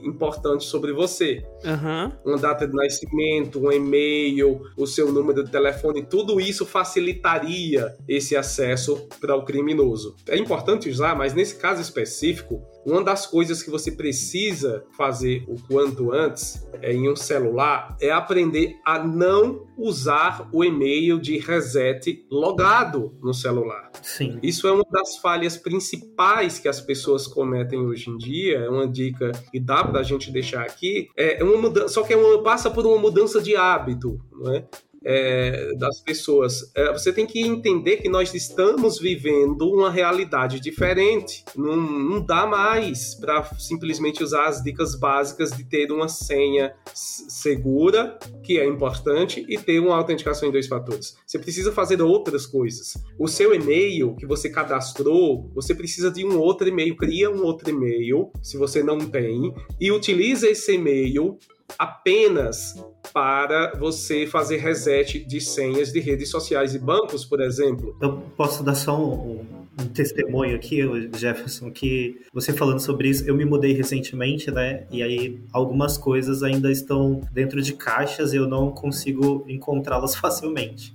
importante sobre você. Uhum. Uma data de nascimento, um e-mail, o seu número de telefone, tudo isso facilitaria esse acesso para o criminoso. É importante usar, mas nesse caso específico, uma das coisas que você precisa fazer o quanto antes é, em um celular é aprender a não usar o e-mail de reset logado no celular. Sim. Isso é uma das falhas principais que as pessoas cometem hoje em dia. É uma dica que dá para a gente deixar aqui. É uma mudança, só que é uma, passa por uma mudança de hábito, não é? É, das pessoas. É, você tem que entender que nós estamos vivendo uma realidade diferente. Não, não dá mais para simplesmente usar as dicas básicas de ter uma senha segura, que é importante, e ter uma autenticação em dois fatores. Você precisa fazer outras coisas. O seu e-mail que você cadastrou, você precisa de um outro e-mail. Cria um outro e-mail, se você não tem, e utiliza esse e-mail apenas para você fazer reset de senhas de redes sociais e bancos, por exemplo. Eu posso dar só um, um testemunho aqui, Jefferson, que você falando sobre isso, eu me mudei recentemente, né? E aí algumas coisas ainda estão dentro de caixas e eu não consigo encontrá-las facilmente.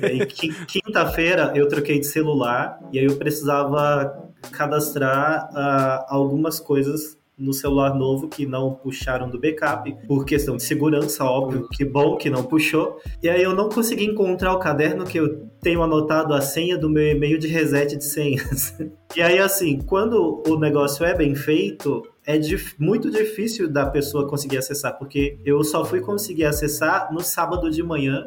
e aí, quinta-feira eu troquei de celular e aí eu precisava cadastrar uh, algumas coisas no celular novo que não puxaram do backup, por questão de segurança, óbvio, que bom que não puxou. E aí eu não consegui encontrar o caderno que eu tenho anotado a senha do meu e-mail de reset de senhas. e aí, assim, quando o negócio é bem feito, é dif muito difícil da pessoa conseguir acessar, porque eu só fui conseguir acessar no sábado de manhã,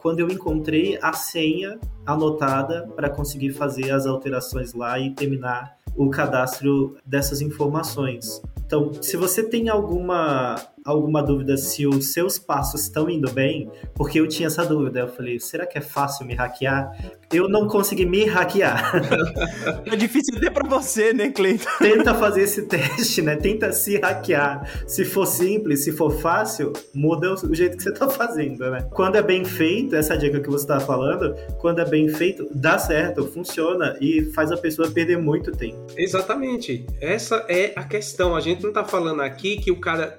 quando eu encontrei a senha anotada para conseguir fazer as alterações lá e terminar o cadastro dessas informações. Então, se você tem alguma alguma dúvida se os seus passos estão indo bem, porque eu tinha essa dúvida. Eu falei, será que é fácil me hackear? Eu não consegui me hackear. É difícil até para você, né, Cleiton? Tenta fazer esse teste, né? Tenta se hackear. Se for simples, se for fácil, muda o jeito que você tá fazendo, né? Quando é bem feito, essa dica que você tá falando, quando é bem feito, dá certo, funciona e faz a pessoa perder muito tempo. Exatamente. Essa é a questão. A gente não tá falando aqui que o cara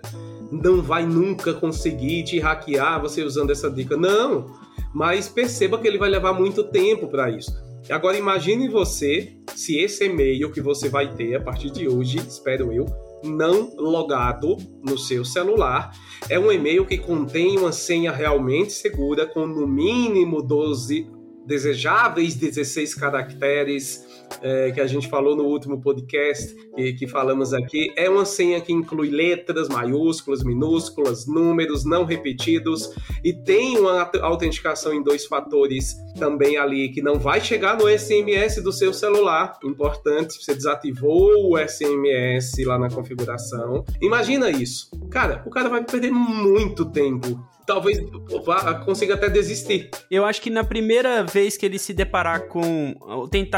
não vai nunca conseguir te hackear você usando essa dica. Não, mas perceba que ele vai levar muito tempo para isso. Agora imagine você se esse e-mail que você vai ter a partir de hoje, espero eu, não logado no seu celular, é um e-mail que contém uma senha realmente segura com no mínimo 12 desejáveis 16 caracteres é, que a gente falou no último podcast que, que falamos aqui, é uma senha que inclui letras, maiúsculas, minúsculas, números não repetidos e tem uma autenticação em dois fatores também ali que não vai chegar no SMS do seu celular. Importante, você desativou o SMS lá na configuração. Imagina isso. Cara, o cara vai perder muito tempo talvez consiga até desistir. Eu acho que na primeira vez que ele se deparar com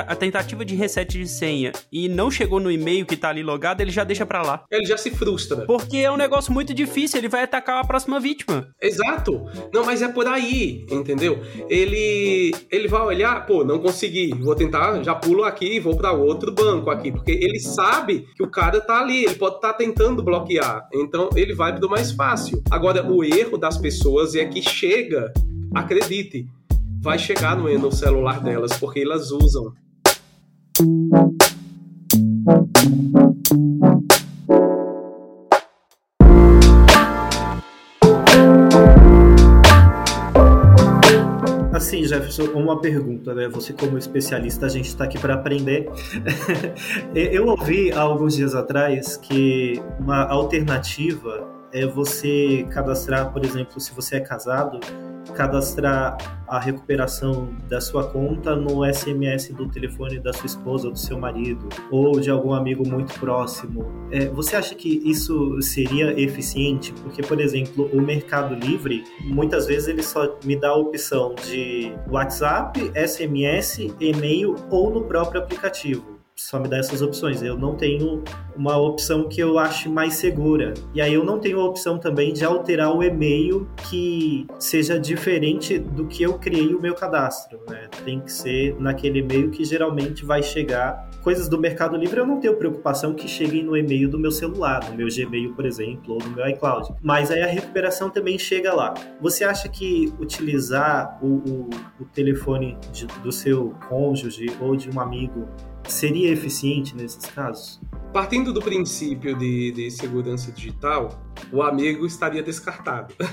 a tentativa de reset de senha e não chegou no e-mail que tá ali logado, ele já deixa pra lá. Ele já se frustra. Porque é um negócio muito difícil, ele vai atacar a próxima vítima. Exato. Não, mas é por aí, entendeu? Ele ele vai olhar, pô, não consegui, vou tentar, já pulo aqui e vou para outro banco aqui, porque ele sabe que o cara tá ali, ele pode estar tá tentando bloquear. Então ele vai pro mais fácil. Agora o erro das pessoas pessoas e é que chega, acredite, vai chegar no, no celular delas, porque elas usam. Assim, Jefferson, uma pergunta, né? Você como especialista, a gente está aqui para aprender. Eu ouvi há alguns dias atrás que uma alternativa é você cadastrar, por exemplo, se você é casado, cadastrar a recuperação da sua conta no SMS do telefone da sua esposa ou do seu marido ou de algum amigo muito próximo. É, você acha que isso seria eficiente? Porque, por exemplo, o Mercado Livre, muitas vezes ele só me dá a opção de WhatsApp, SMS, e-mail ou no próprio aplicativo só me dá essas opções. Eu não tenho uma opção que eu ache mais segura. E aí eu não tenho a opção também de alterar o e-mail que seja diferente do que eu criei o meu cadastro. Né? Tem que ser naquele e-mail que geralmente vai chegar. Coisas do Mercado Livre eu não tenho preocupação que cheguem no e-mail do meu celular, no meu Gmail, por exemplo, ou no meu iCloud. Mas aí a recuperação também chega lá. Você acha que utilizar o, o, o telefone de, do seu cônjuge ou de um amigo seria eficiente nesses casos? Partindo do princípio de, de segurança digital, o amigo estaria descartado.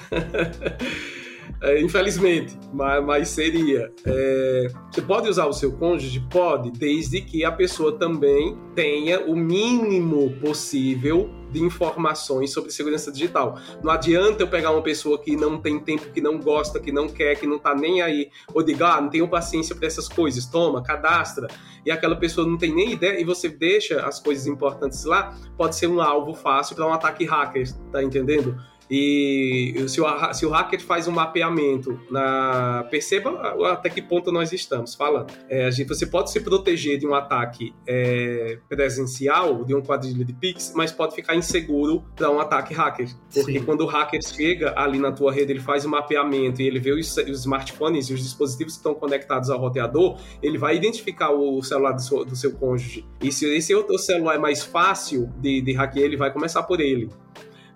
É, infelizmente, mas, mas seria. É, você pode usar o seu cônjuge? Pode, desde que a pessoa também tenha o mínimo possível de informações sobre segurança digital. Não adianta eu pegar uma pessoa que não tem tempo, que não gosta, que não quer, que não tá nem aí, ou diga, ah, não tenho paciência para essas coisas, toma, cadastra, e aquela pessoa não tem nem ideia, e você deixa as coisas importantes lá, pode ser um alvo fácil para um ataque hacker, tá entendendo? E se o, se o hacker faz um mapeamento, na, perceba até que ponto nós estamos falando. É, gente, você pode se proteger de um ataque é, presencial, de um quadrilha de Pix, mas pode ficar inseguro para um ataque hacker. Porque Sim. quando o hacker chega ali na tua rede, ele faz o um mapeamento e ele vê os, os, smartphones e os dispositivos que estão conectados ao roteador, ele vai identificar o celular do seu, do seu cônjuge. E se esse outro celular é mais fácil de, de hackear, ele vai começar por ele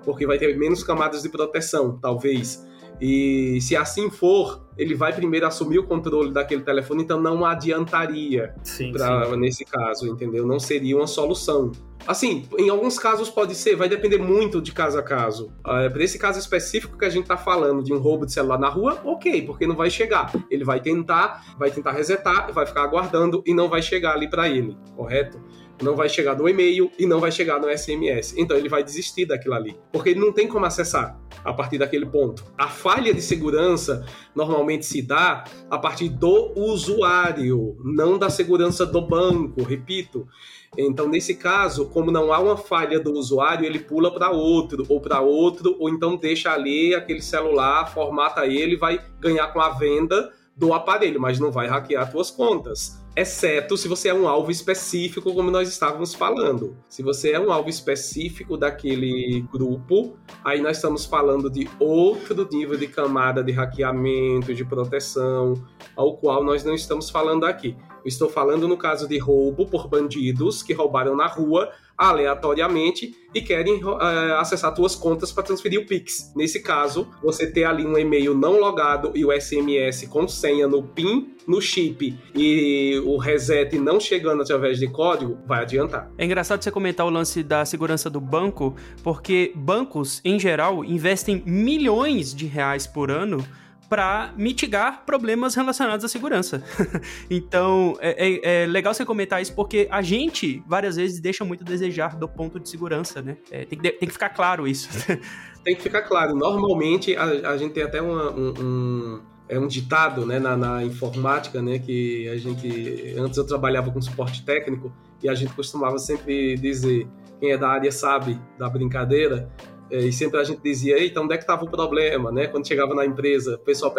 porque vai ter menos camadas de proteção, talvez. E se assim for, ele vai primeiro assumir o controle daquele telefone, então não adiantaria sim, pra, sim. nesse caso, entendeu? Não seria uma solução. Assim, em alguns casos pode ser, vai depender muito de caso a caso. Uh, Para esse caso específico que a gente está falando de um roubo de celular na rua, ok, porque não vai chegar. Ele vai tentar, vai tentar resetar, vai ficar aguardando e não vai chegar ali para ele, correto? Não vai chegar no e-mail e não vai chegar no SMS. Então ele vai desistir daquilo ali, porque ele não tem como acessar a partir daquele ponto. A falha de segurança normalmente se dá a partir do usuário, não da segurança do banco, repito. Então, nesse caso, como não há uma falha do usuário, ele pula para outro, ou para outro, ou então deixa ali aquele celular, formata ele, vai ganhar com a venda do aparelho, mas não vai hackear suas contas exceto se você é um alvo específico, como nós estávamos falando. Se você é um alvo específico daquele grupo, aí nós estamos falando de outro nível de camada de hackeamento, de proteção, ao qual nós não estamos falando aqui. Eu estou falando no caso de roubo por bandidos que roubaram na rua aleatoriamente e querem uh, acessar suas contas para transferir o Pix. Nesse caso, você ter ali um e-mail não logado e o SMS com senha no PIN, no chip e o reset não chegando através de código, vai adiantar. É engraçado você comentar o lance da segurança do banco, porque bancos, em geral, investem milhões de reais por ano para mitigar problemas relacionados à segurança. então, é, é, é, legal você comentar isso porque a gente, várias vezes, deixa muito a desejar do ponto de segurança, né? É, tem, que, tem que ficar claro isso. tem que ficar claro. Normalmente, a, a gente tem até uma, um, um é um ditado né, na, na, informática, né, que a gente antes eu trabalhava com suporte técnico e a gente costumava sempre dizer quem é da área sabe da brincadeira e sempre a gente dizia, eita, onde é que estava o problema, né? Quando chegava na empresa, o pessoal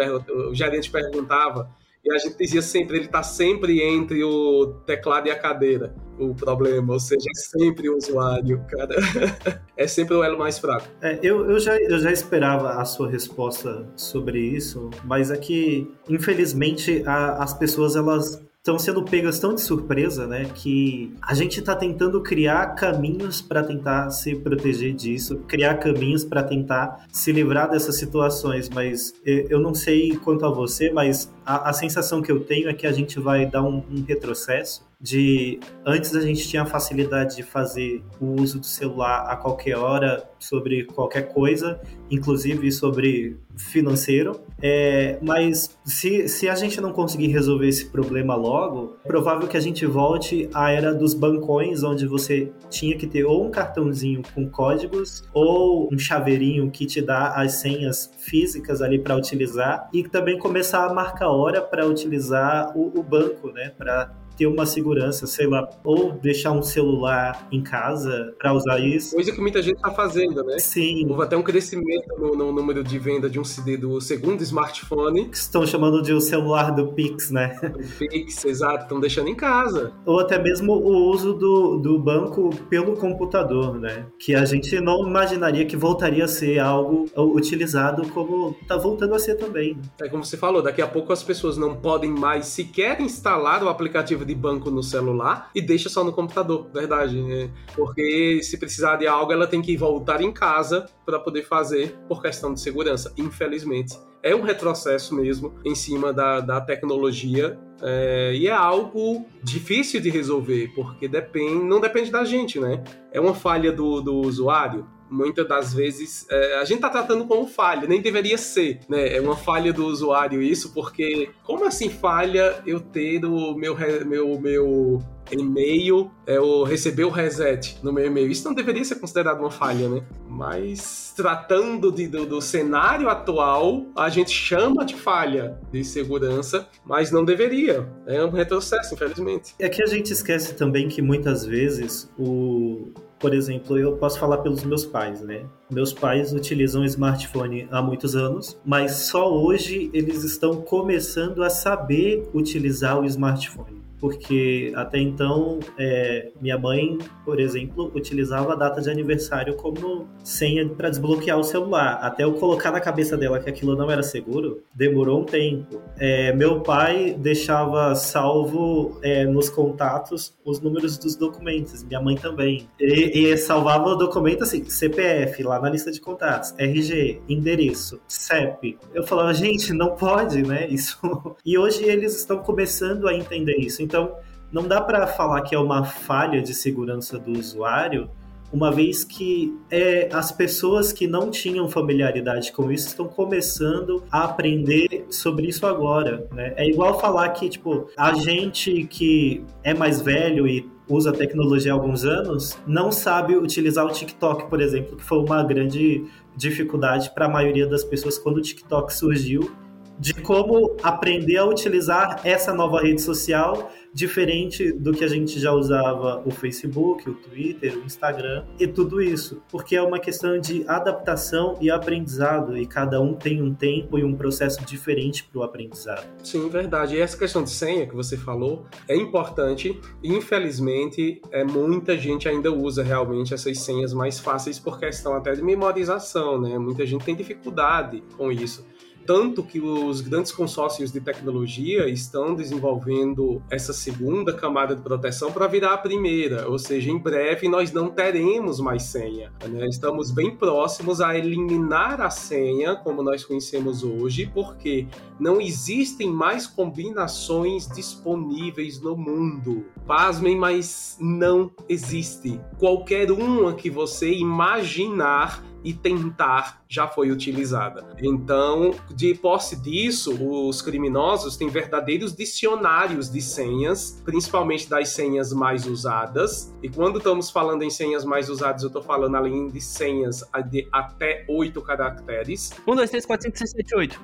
o gerente perguntava, e a gente dizia sempre, ele está sempre entre o teclado e a cadeira, o problema, ou seja, é sempre o usuário, cara. é sempre o elo mais fraco. É, eu, eu, já, eu já esperava a sua resposta sobre isso, mas é que, infelizmente, a, as pessoas, elas estão sendo pegas tão de surpresa, né, que a gente está tentando criar caminhos para tentar se proteger disso, criar caminhos para tentar se livrar dessas situações, mas eu não sei quanto a você, mas a, a sensação que eu tenho é que a gente vai dar um, um retrocesso de antes a gente tinha a facilidade de fazer o uso do celular a qualquer hora sobre qualquer coisa, inclusive sobre financeiro. É, mas se, se a gente não conseguir resolver esse problema logo, é provável que a gente volte à era dos bancões, onde você tinha que ter ou um cartãozinho com códigos ou um chaveirinho que te dá as senhas físicas ali para utilizar e também começar a marcar hora para utilizar o, o banco, né? Ter uma segurança, sei lá, ou deixar um celular em casa para usar isso. Coisa que muita gente está fazendo, né? Sim. Houve até um crescimento no, no, número de venda de um CD do segundo smartphone. Estão chamando de o celular do Pix, né? O Pix, exato, estão deixando em casa. Ou até mesmo o uso do, do banco pelo computador, né? Que a gente não imaginaria que voltaria a ser algo utilizado como está voltando a ser também. É como você falou, daqui a pouco as pessoas não podem mais sequer instalar o aplicativo de banco no celular e deixa só no computador, verdade. Né? Porque se precisar de algo, ela tem que voltar em casa para poder fazer por questão de segurança, infelizmente. É um retrocesso mesmo em cima da, da tecnologia é, e é algo difícil de resolver, porque depende, não depende da gente, né? É uma falha do, do usuário muitas das vezes é, a gente está tratando como falha, nem deveria ser, né? É uma falha do usuário isso, porque como assim falha eu ter o meu, meu, meu e-mail, é, o receber o reset no meu e-mail? Isso não deveria ser considerado uma falha, né? Mas tratando de, do, do cenário atual, a gente chama de falha de segurança, mas não deveria. É um retrocesso, infelizmente. É que a gente esquece também que muitas vezes o por exemplo, eu posso falar pelos meus pais, né? Meus pais utilizam smartphone há muitos anos, mas só hoje eles estão começando a saber utilizar o smartphone porque até então é, minha mãe, por exemplo, utilizava a data de aniversário como senha para desbloquear o celular. Até eu colocar na cabeça dela que aquilo não era seguro, demorou um tempo. É, meu pai deixava salvo é, nos contatos os números dos documentos, minha mãe também. E, e salvava o documento assim, CPF, lá na lista de contatos, RG, endereço, CEP. Eu falava, gente, não pode, né? Isso. E hoje eles estão começando a entender isso. Então, não dá para falar que é uma falha de segurança do usuário, uma vez que é, as pessoas que não tinham familiaridade com isso estão começando a aprender sobre isso agora. Né? É igual falar que, tipo, a gente que é mais velho e usa tecnologia há alguns anos não sabe utilizar o TikTok, por exemplo, que foi uma grande dificuldade para a maioria das pessoas quando o TikTok surgiu de como aprender a utilizar essa nova rede social diferente do que a gente já usava o Facebook, o Twitter, o Instagram e tudo isso, porque é uma questão de adaptação e aprendizado e cada um tem um tempo e um processo diferente para o aprendizado. Sim, verdade. E essa questão de senha que você falou é importante. Infelizmente, é muita gente ainda usa realmente essas senhas mais fáceis por questão até de memorização, né? Muita gente tem dificuldade com isso. Tanto que os grandes consórcios de tecnologia estão desenvolvendo essa segunda camada de proteção para virar a primeira, ou seja, em breve nós não teremos mais senha. Né? Estamos bem próximos a eliminar a senha como nós conhecemos hoje, porque não existem mais combinações disponíveis no mundo. Pasmem, mas não existe. Qualquer uma que você imaginar e tentar já foi utilizada. Então, de posse disso, os criminosos têm verdadeiros dicionários de senhas, principalmente das senhas mais usadas. E quando estamos falando em senhas mais usadas, eu estou falando além de senhas de até oito caracteres. 1, 2, 3, 4, 5, 6, 7, 8.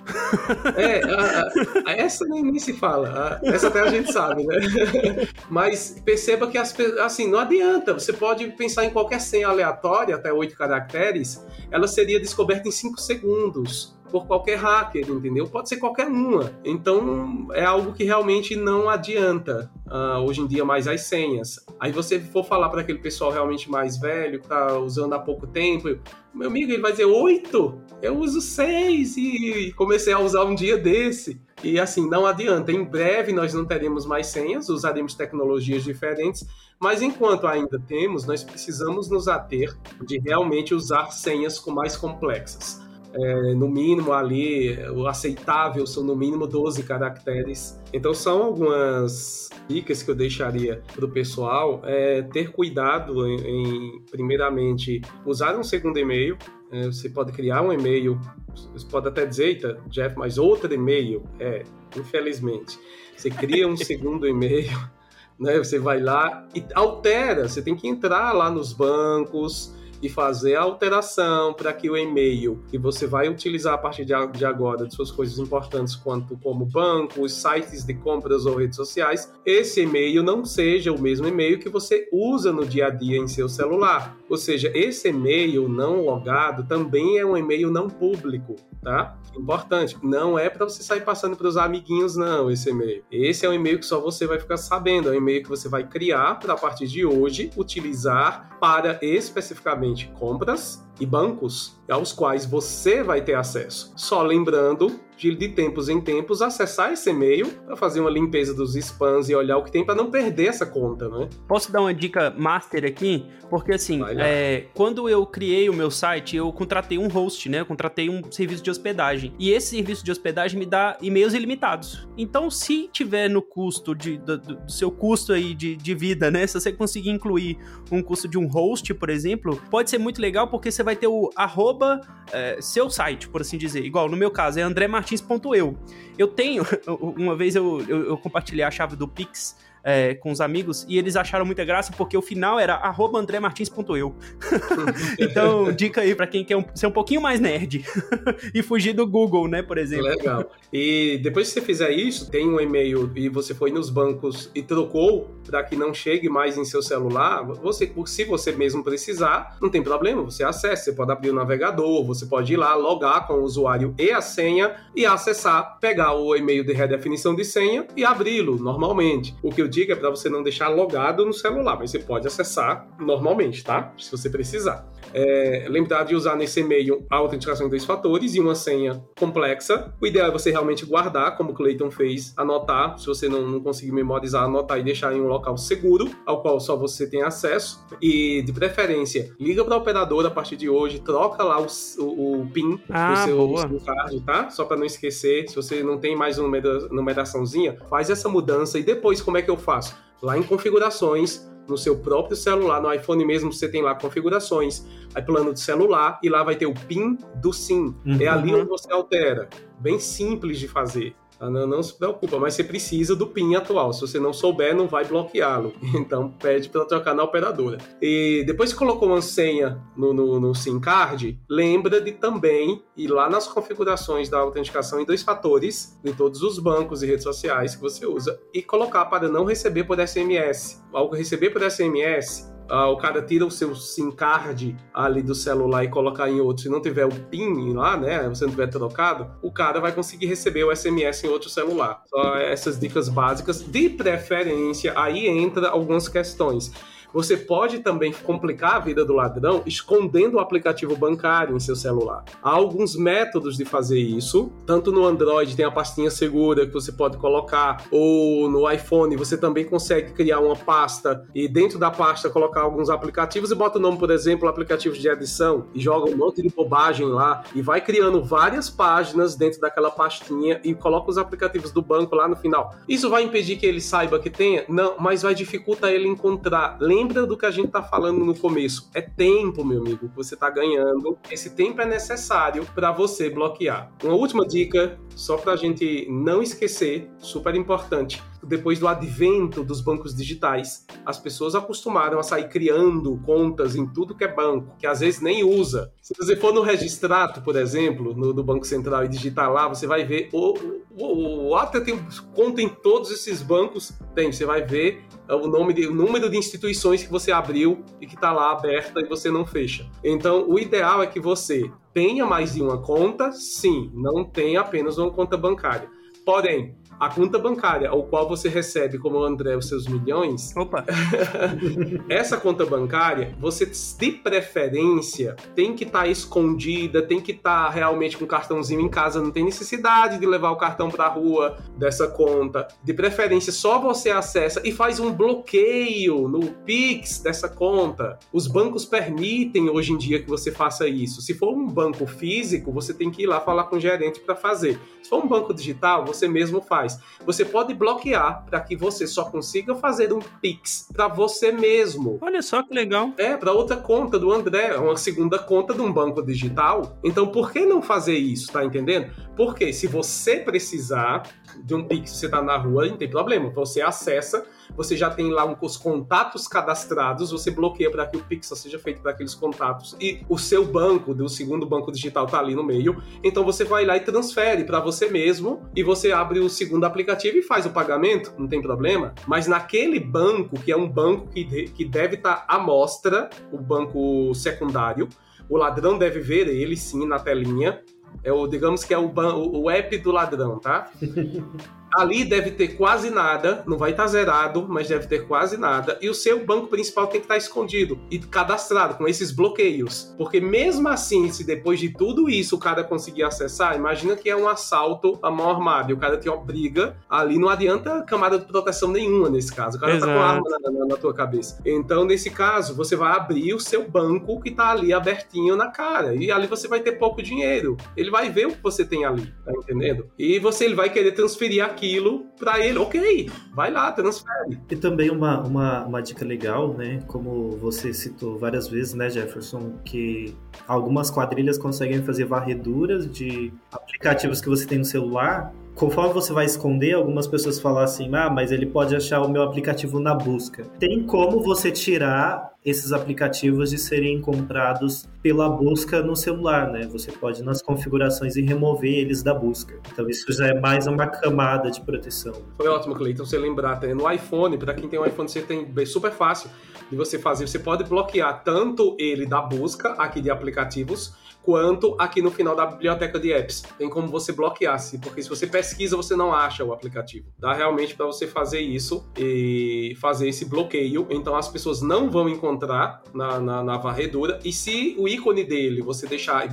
É, a, a, essa nem, nem, se fala. A, essa até a gente sabe, né? Mas perceba que as, assim, não adianta. Você pode pensar em qualquer senha aleatória, até oito caracteres, ela seria descoberta em 5 segundos por qualquer hacker, entendeu? Pode ser qualquer uma. Então é algo que realmente não adianta uh, hoje em dia mais as senhas. Aí você for falar para aquele pessoal realmente mais velho que tá usando há pouco tempo, meu amigo, ele vai dizer oito. Eu uso seis e comecei a usar um dia desse. E assim, não adianta. Em breve nós não teremos mais senhas, usaremos tecnologias diferentes, mas enquanto ainda temos, nós precisamos nos ater de realmente usar senhas com mais complexas. É, no mínimo ali, o aceitável são no mínimo 12 caracteres. Então são algumas dicas que eu deixaria para o pessoal. É, ter cuidado em, em, primeiramente, usar um segundo e-mail. É, você pode criar um e-mail, você pode até dizer, eita, Jeff, mas outro e-mail. É, infelizmente. Você cria um segundo e-mail, né? Você vai lá e altera. Você tem que entrar lá nos bancos, e fazer a alteração para que o e-mail que você vai utilizar a partir de agora de suas coisas importantes, quanto como bancos, sites de compras ou redes sociais, esse e-mail não seja o mesmo e-mail que você usa no dia a dia em seu celular. Ou seja, esse e-mail não logado também é um e-mail não público, tá? Importante, não é para você sair passando para os amiguinhos, não, esse e-mail. Esse é um e-mail que só você vai ficar sabendo, é um e-mail que você vai criar para a partir de hoje utilizar para especificamente compras e bancos aos quais você vai ter acesso. Só lembrando de, de tempos em tempos, acessar esse e-mail para fazer uma limpeza dos spams e olhar o que tem para não perder essa conta, né? Posso dar uma dica master aqui? Porque assim, é, quando eu criei o meu site, eu contratei um host, né? Eu contratei um serviço de hospedagem. E esse serviço de hospedagem me dá e-mails ilimitados. Então, se tiver no custo de, do, do seu custo aí de, de vida, né? Se você conseguir incluir um custo de um host, por exemplo, pode ser muito legal porque você vai ter o arroba é, seu site, por assim dizer. Igual no meu caso, é andremartins.eu. Eu tenho, uma vez eu, eu, eu compartilhei a chave do Pix é, com os amigos e eles acharam muita graça porque o final era andremartins.eu. então, dica aí para quem quer um, ser um pouquinho mais nerd e fugir do Google, né, por exemplo. Legal. E depois que você fizer isso, tem um e-mail e você foi nos bancos e trocou para que não chegue mais em seu celular, você, se você mesmo precisar, não tem problema, você acessa, você pode abrir o navegador, você pode ir lá, logar com o usuário e a senha e acessar, pegar o e-mail de redefinição de senha e abri-lo normalmente. O que eu digo é para você não deixar logado no celular, mas você pode acessar normalmente, tá? Se você precisar. É, lembrar de usar nesse e-mail a autenticação em dois fatores e uma senha complexa. O ideal é você realmente guardar, como o Clayton fez, anotar. Se você não, não conseguir memorizar, anotar e deixar em um local seguro, ao qual só você tem acesso. E, de preferência, liga para a operadora a partir de hoje, troca lá o, o, o PIN ah, do seu, seu card, tá? Só para não esquecer. Se você não tem mais uma numeraçãozinha, faz essa mudança e depois como é que eu faço? Lá em configurações, no seu próprio celular, no iPhone mesmo, você tem lá configurações, aí plano de celular, e lá vai ter o PIN do SIM. Uhum. É ali onde você altera. Bem simples de fazer. Ah, não, não, se preocupa, mas você precisa do PIN atual. Se você não souber, não vai bloqueá-lo. Então pede para trocar na operadora. E depois que colocou uma senha no, no, no SIM card, lembra de também ir lá nas configurações da autenticação em dois fatores de todos os bancos e redes sociais que você usa e colocar para não receber por SMS. Ao receber por SMS, uh, o cara tira o seu SIM card ali do celular e colocar em outro, se não tiver o PIN lá, né, você não tiver trocado, o cara vai conseguir receber o SMS em outro celular. Só essas dicas básicas. De preferência, aí entra algumas questões. Você pode também complicar a vida do ladrão escondendo o aplicativo bancário em seu celular. Há alguns métodos de fazer isso. Tanto no Android tem a pastinha segura que você pode colocar, ou no iPhone você também consegue criar uma pasta e dentro da pasta colocar alguns aplicativos e bota o nome, por exemplo, aplicativos de edição e joga um monte de bobagem lá e vai criando várias páginas dentro daquela pastinha e coloca os aplicativos do banco lá no final. Isso vai impedir que ele saiba que tenha? Não, mas vai dificultar ele encontrar lembra do que a gente tá falando no começo. É tempo, meu amigo, que você tá ganhando. Esse tempo é necessário para você bloquear. Uma última dica, só para a gente não esquecer, super importante depois do advento dos bancos digitais, as pessoas acostumaram a sair criando contas em tudo que é banco, que às vezes nem usa. Se você for no registrato, por exemplo, no, do Banco Central e digitar lá, você vai ver o, o, o Até tem conta em todos esses bancos, tem, você vai ver o nome de, o número de instituições que você abriu e que está lá aberta e você não fecha. Então, o ideal é que você tenha mais de uma conta, sim, não tenha apenas uma conta bancária. Porém, A conta bancária, ao qual você recebe, como o André, os seus milhões. Opa! essa conta bancária, você, de preferência, tem que estar tá escondida, tem que estar tá realmente com o cartãozinho em casa, não tem necessidade de levar o cartão para a rua dessa conta. De preferência, só você acessa e faz um bloqueio no Pix dessa conta. Os bancos permitem hoje em dia que você faça isso. Se for um banco físico, você tem que ir lá falar com o gerente para fazer. Se for um banco digital, você mesmo faz. Você pode bloquear para que você só consiga fazer um Pix para você mesmo. Olha só que legal. É, para outra conta do André, uma segunda conta de um banco digital. Então, por que não fazer isso? Tá entendendo? Porque se você precisar de um Pix, você tá na rua, não tem problema. Você acessa você já tem lá os contatos cadastrados, você bloqueia para que o Pix seja feito para aqueles contatos e o seu banco, do segundo banco digital, tá ali no meio. Então você vai lá e transfere para você mesmo e você abre o segundo aplicativo e faz o pagamento, não tem problema. Mas naquele banco, que é um banco que, que deve estar tá à mostra, o banco secundário, o ladrão deve ver ele sim na telinha. É o, digamos que é o, o app do ladrão, tá? Ali deve ter quase nada, não vai estar tá zerado, mas deve ter quase nada. E o seu banco principal tem que estar tá escondido e cadastrado com esses bloqueios. Porque mesmo assim, se depois de tudo isso o cara conseguir acessar, imagina que é um assalto a mão armada e o cara te obriga ali, não adianta camada de proteção nenhuma nesse caso. O cara Exato. tá com arma na, na, na, tua cabeça. Então, nesse caso, você vai abrir o seu banco que tá ali abertinho na cara. E ali você vai ter pouco dinheiro. Ele vai ver o que você tem ali, tá entendendo? E você ele vai querer transferir aqui aquilo para ele, ok, vai lá, transfere. E também uma, uma, uma dica legal, né? Como você citou várias vezes, né, Jefferson, que algumas quadrilhas conseguem fazer varreduras de aplicativos que você tem no celular conforme você vai esconder, algumas pessoas falam assim: ah, mas ele pode achar o meu aplicativo na busca. Tem como você tirar esses aplicativos de serem encontrados pela busca no celular, né? Você pode nas configurações e remover eles da busca. Então isso já é mais uma camada de proteção. Foi ótimo, Cleiton, você lembrar. No iPhone, para quem tem um iPhone, você tem é super fácil de você fazer. Você pode bloquear tanto ele da busca aqui de aplicativos quanto aqui no final da biblioteca de apps. Tem como você bloquear, porque se você pesquisa, você não acha o aplicativo. Dá realmente para você fazer isso e fazer esse bloqueio. Então as pessoas não vão encontrar na, na, na varredura. E se o ícone dele você deixar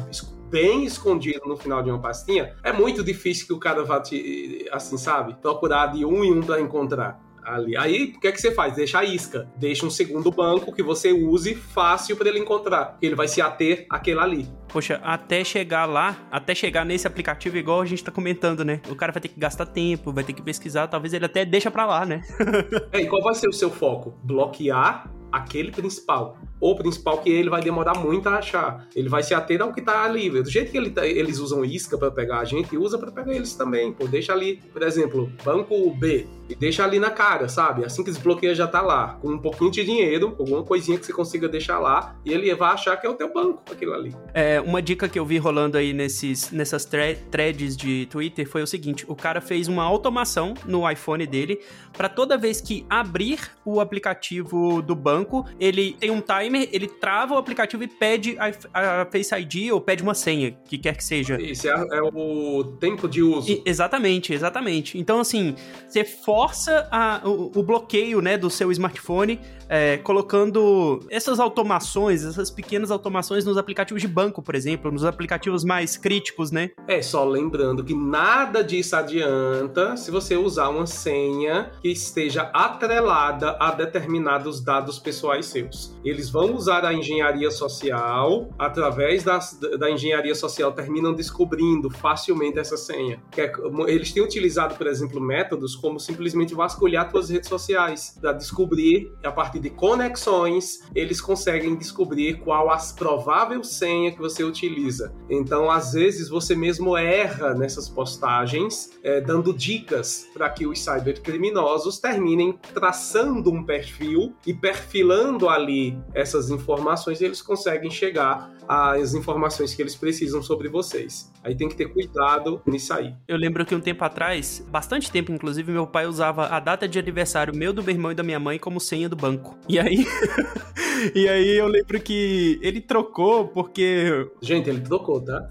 bem escondido no final de uma pastinha, é muito difícil que o cara vá te, assim, sabe, procurar de um em um para encontrar ali. Aí, o que é que você faz? Deixa a isca. Deixa um segundo banco que você use fácil para ele encontrar. Ele vai se ater àquele ali. Poxa, até chegar lá, até chegar nesse aplicativo, igual a gente tá comentando, né? O cara vai ter que gastar tempo, vai ter que pesquisar, talvez ele até deixa pra lá, né? é, e qual vai ser o seu foco? Bloquear aquele principal. O principal que ele vai demorar muito a achar. Ele vai se ater ao que está livre. Do jeito que ele tá, eles usam isca para pegar a gente, usa para pegar eles também. Pô, deixa ali, por exemplo, banco B e deixa ali na cara, sabe? Assim que desbloqueia já tá lá, com um pouquinho de dinheiro, alguma coisinha que você consiga deixar lá, e ele vai achar que é o teu banco, aquilo ali. É, uma dica que eu vi rolando aí nesses, nessas threads de Twitter foi o seguinte: o cara fez uma automação no iPhone dele para toda vez que abrir o aplicativo do banco, ele tem um timer, ele trava o aplicativo e pede a, a Face ID ou pede uma senha, que quer que seja. Isso é, é o tempo de uso. E, exatamente, exatamente. Então, assim, você força a, o, o, bloqueio né, do seu smartphone, é, colocando essas automações, essas pequenas automações nos aplicativos de banco, por exemplo, nos aplicativos mais críticos, né? É, só lembrando que nada disso adianta se você usar uma senha que esteja atrelada a determinados dados pessoais seus. Eles vão usar a engenharia social, através das, da engenharia social, terminam descobrindo facilmente essa senha. É, eles têm utilizado, por exemplo, métodos como simplesmente simplesmente vasculhar suas redes sociais para descobrir, a partir de conexões, eles conseguem descobrir qual a provável senha que você utiliza. Então, às vezes, você mesmo erra nessas postagens, é, dando dicas para que os cybercriminosos terminem traçando um perfil e perfilando ali essas informações eles conseguem chegar às informações que eles precisam sobre vocês. Aí tem que ter cuidado nisso aí. Eu lembro que um tempo atrás, bastante tempo inclusive, meu pai usava a data de aniversário meu, do meu irmão e da minha mãe como senha do banco. E aí, E aí eu lembro que ele trocou porque. Gente, ele trocou, tá?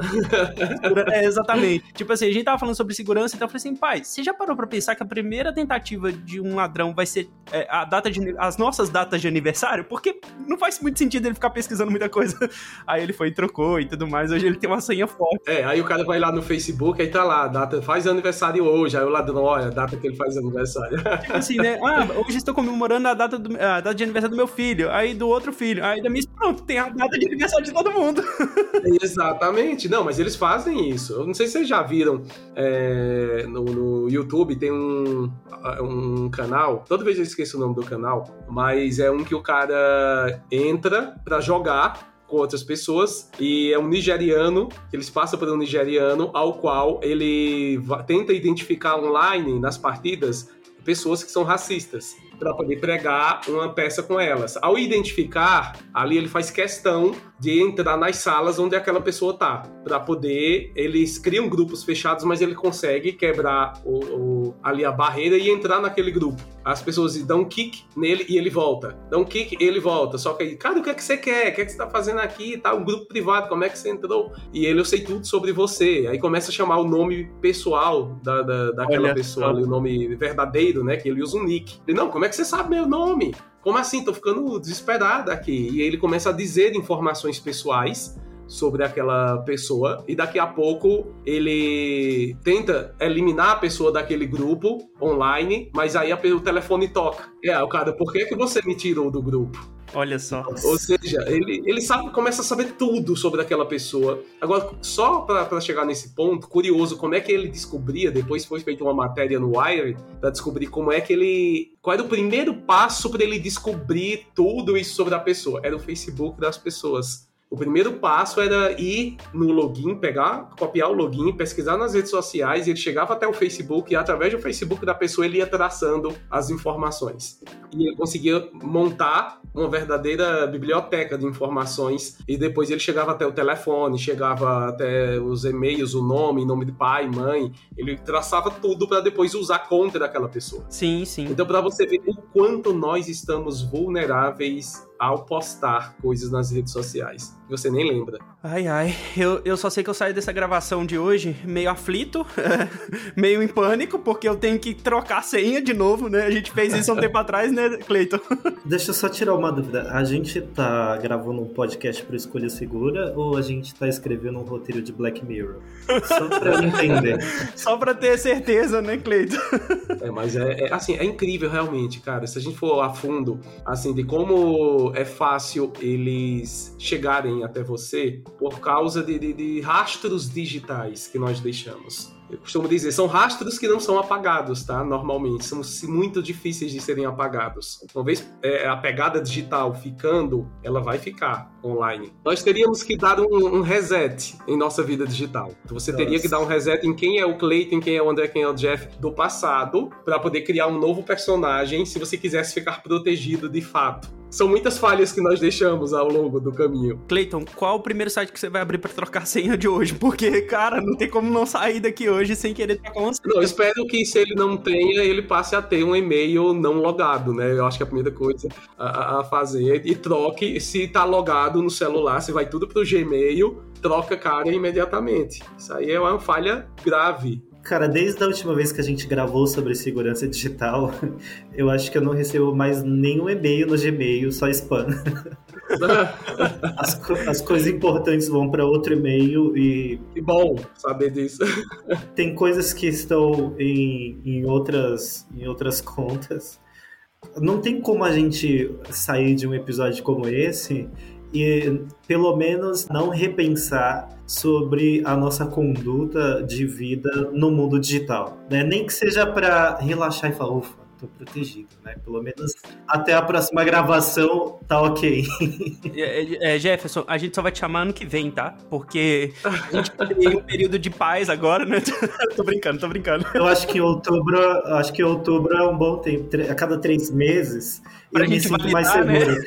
é, exatamente. Tipo assim, a gente tava falando sobre segurança, então eu falei assim, pai, você já parou pra pensar que a primeira tentativa de um ladrão vai ser é, a data de, as nossas datas de aniversário? Porque não faz muito sentido ele ficar pesquisando muita coisa. Aí ele foi e trocou e tudo mais. Hoje ele tem uma senha forte. É, aí o cara vai lá no Facebook, aí tá lá, data, faz aniversário hoje. Aí o ladrão, olha, a data que ele faz aniversário. Tipo assim, né? Ah, hoje estou comemorando a data, do, a data de aniversário do meu filho, aí do outro filho, aí da minha pronto, tem a data de aniversário de todo mundo. Exatamente. Não, mas eles fazem isso. Eu não sei se vocês já viram é, no, no, YouTube, tem um, um canal, toda vez eu esqueço o nome do canal, mas é um que o cara entra pra jogar com outras pessoas e é um nigeriano, eles passam por um nigeriano ao qual ele tenta identificar online nas partidas pessoas que são racistas para poder pregar uma peça com elas. Ao identificar, ali ele faz questão de entrar nas salas onde aquela pessoa tá, para poder eles criam grupos fechados, mas ele consegue quebrar o, o, ali a barreira e entrar naquele grupo. As pessoas dão um kick nele e ele volta. Dão um kick e ele volta. Só que aí, cara, o que é que você quer? O que é que você tá fazendo aqui? Tá um grupo privado, como é que você entrou? E ele, eu sei tudo sobre você. Aí começa a chamar o nome pessoal da, da daquela Olha pessoa ali, o nome verdadeiro, né? Que ele usa um nick. Ele, não, como é que você sabe meu nome? Como assim? Tô ficando desesperado aqui. E ele começa a dizer informações pessoais sobre aquela pessoa e daqui a pouco ele tenta eliminar a pessoa daquele grupo online, mas aí o telefone toca. É, o cara, por que, que você me tirou do grupo? Olha só. Ou seja, ele, ele sabe, começa a saber tudo sobre aquela pessoa. Agora, só para chegar nesse ponto, curioso, como é que ele descobria, depois foi feita uma matéria no Wire, para descobrir como é que ele. Qual era o primeiro passo para ele descobrir tudo isso sobre a pessoa? Era o Facebook das pessoas. O primeiro passo era ir no login, pegar, copiar o login, pesquisar nas redes sociais, e ele chegava até o Facebook e através do Facebook da pessoa ele ia traçando as informações. E ele conseguia montar uma verdadeira biblioteca de informações e depois ele chegava até o telefone, chegava até os e-mails, o nome, nome de pai, mãe, ele traçava tudo para depois usar contra aquela pessoa. Sim, sim. Então para você ver o quanto nós estamos vulneráveis ao postar coisas nas redes sociais. Você nem lembra. Ai, ai. Eu, eu só sei que eu saio dessa gravação de hoje meio aflito, meio em pânico, porque eu tenho que trocar a senha de novo, né? A gente fez isso há um tempo atrás, né, Cleiton? Deixa eu só tirar uma dúvida. A gente tá gravando um podcast pro Escolha Segura ou a gente tá escrevendo um roteiro de Black Mirror? Só pra eu entender. só pra ter certeza, né, Cleiton? é, mas é, é, assim, é incrível realmente, cara. Se a gente for a fundo, assim, de como é fácil eles chegarem até você por causa de, de, de rastros digitais que nós deixamos. Eu costumo dizer, são rastros que não são apagados, tá? Normalmente, são muito difíceis de serem apagados. Uma vez é, a pegada digital ficando, ela vai ficar online. Nós teríamos que dar um, um reset em nossa vida digital. Então, você nossa. teria que dar um reset em quem é o Clayton, quem é o André, quem é o Jeff do passado, para poder criar um novo personagem, se você quisesse ficar protegido de fato. São muitas falhas que nós deixamos ao longo do caminho. Clayton, qual o primeiro site que você vai abrir para trocar a senha de hoje? Porque, cara, não tem como não sair daqui hoje sem querer trocar uma senha. Não, espero que se ele não tenha, ele passe a ter um e-mail não logado, né? Eu acho que é a primeira coisa a, a fazer. E troque, se tá logado no celular, você vai tudo pro Gmail, troca cara imediatamente. Isso aí é uma falha grave Cara, desde a última vez que a gente gravou sobre segurança digital, eu acho que eu não recebo mais nenhum e-mail no Gmail, só spam. as, as, coisas importantes vão para outro e-mail e. Que bom saber disso. Tem coisas que estão em, em, outras, em outras contas. Não tem como a gente sair de um episódio como esse e pelo menos não repensar sobre a nossa conduta de vida no mundo digital, né? Nem que seja para relaxar e falar, ufa, tô protegido, né? Pelo menos até a próxima gravação tá ok. É, é, Jefferson, a gente só vai te chamar ano que vem, tá? Porque a gente tem um período de paz agora, né? tô brincando, tô brincando. Eu acho que outubro, acho que outubro é um bom tempo. A cada três meses pra eu gente validar, mais seguro. Né?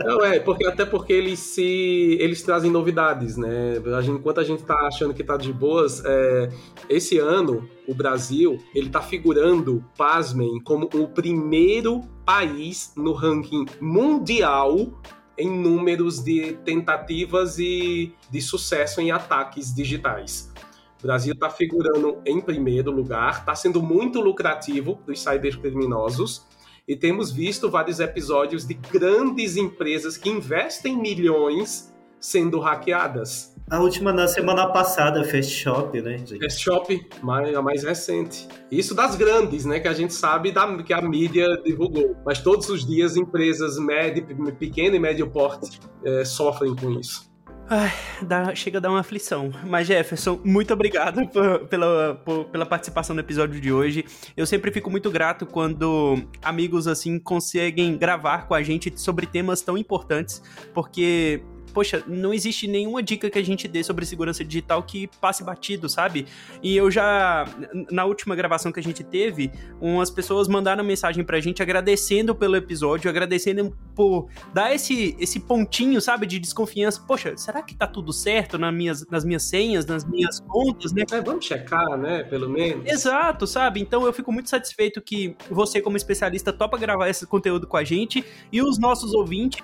Não, é, porque, até porque eles se. eles trazem novidades, né? A gente, enquanto a gente tá achando que tá de boas, é, esse ano o Brasil ele tá figurando, pasmem, como o primeiro país no ranking mundial em números de tentativas e de sucesso em ataques digitais. O Brasil está figurando em primeiro lugar, está sendo muito lucrativo dos cybercriminosos e temos visto vários episódios de grandes empresas que investem milhões sendo hackeadas. A última na semana passada, Fast Shop, né, gente? Fast Shop, a mais recente. Isso das grandes, né, que a gente sabe da, que a mídia divulgou. Mas todos os dias empresas médio, pequeno e médio porte é, sofrem com isso. Ai, dá, chega a dar uma aflição. Mas, Jefferson, muito obrigado por, pela, por, pela participação no episódio de hoje. Eu sempre fico muito grato quando amigos assim conseguem gravar com a gente sobre temas tão importantes, porque poxa, não existe nenhuma dica que a gente dê sobre segurança digital que passe batido, sabe? E eu já, na última gravação que a gente teve, umas pessoas mandaram mensagem pra gente agradecendo pelo episódio, agradecendo por dar esse, esse pontinho, sabe, de desconfiança. Poxa, será que tá tudo certo nas minhas, nas minhas senhas, nas minhas contas, né? É, vamos checar, né, pelo menos. Exato, sabe? Então eu fico muito satisfeito que você, como especialista, topa gravar esse conteúdo com a gente e os nossos ouvintes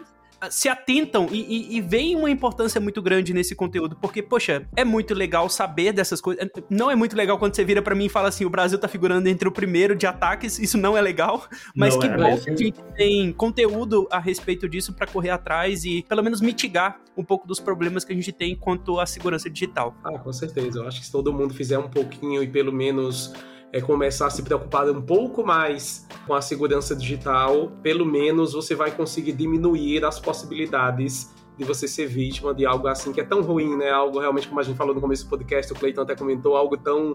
se atentam e, e, e veem uma importância muito grande nesse conteúdo, porque, poxa, é muito legal saber dessas coisas. Não é muito legal quando você vira para mim e fala assim: o Brasil tá figurando entre o primeiro de ataques, isso não é legal, mas não que é, bom que a gente tem conteúdo a respeito disso para correr atrás e pelo menos mitigar um pouco dos problemas que a gente tem quanto à segurança digital. Ah, com certeza. Eu acho que se todo mundo fizer um pouquinho e pelo menos é começar a se preocupar um pouco mais com a segurança digital, pelo menos você vai conseguir diminuir as possibilidades de você ser vítima de algo assim que é tão ruim, né? Algo realmente, como a gente falou no começo do podcast, o Cleiton até comentou, algo tão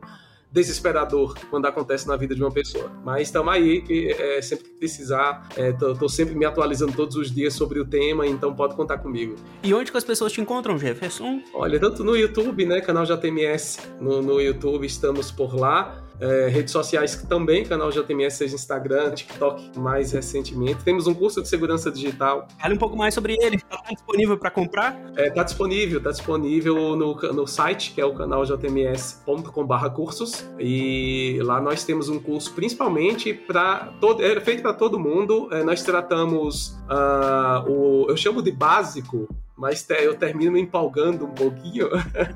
desesperador quando acontece na vida de uma pessoa. Mas estamos aí, que é, sempre que precisar, estou é, sempre me atualizando todos os dias sobre o tema, então pode contar comigo. E onde que as pessoas te encontram, Jefferson? Olha, tanto no YouTube, né, canal JTMS, no, no YouTube estamos por lá, é, redes sociais também, canal JTMS, seja Instagram, TikTok mais recentemente. Temos um curso de segurança digital. Fale um pouco mais sobre ele. Está disponível para comprar? Está é, tá disponível, está disponível no, no site, que é o canal jtms.com.br cursos. E lá nós temos um curso principalmente para todo. É feito para todo mundo. É, nós tratamos uh, o. Eu chamo de básico mas eu termino me empolgando um pouquinho.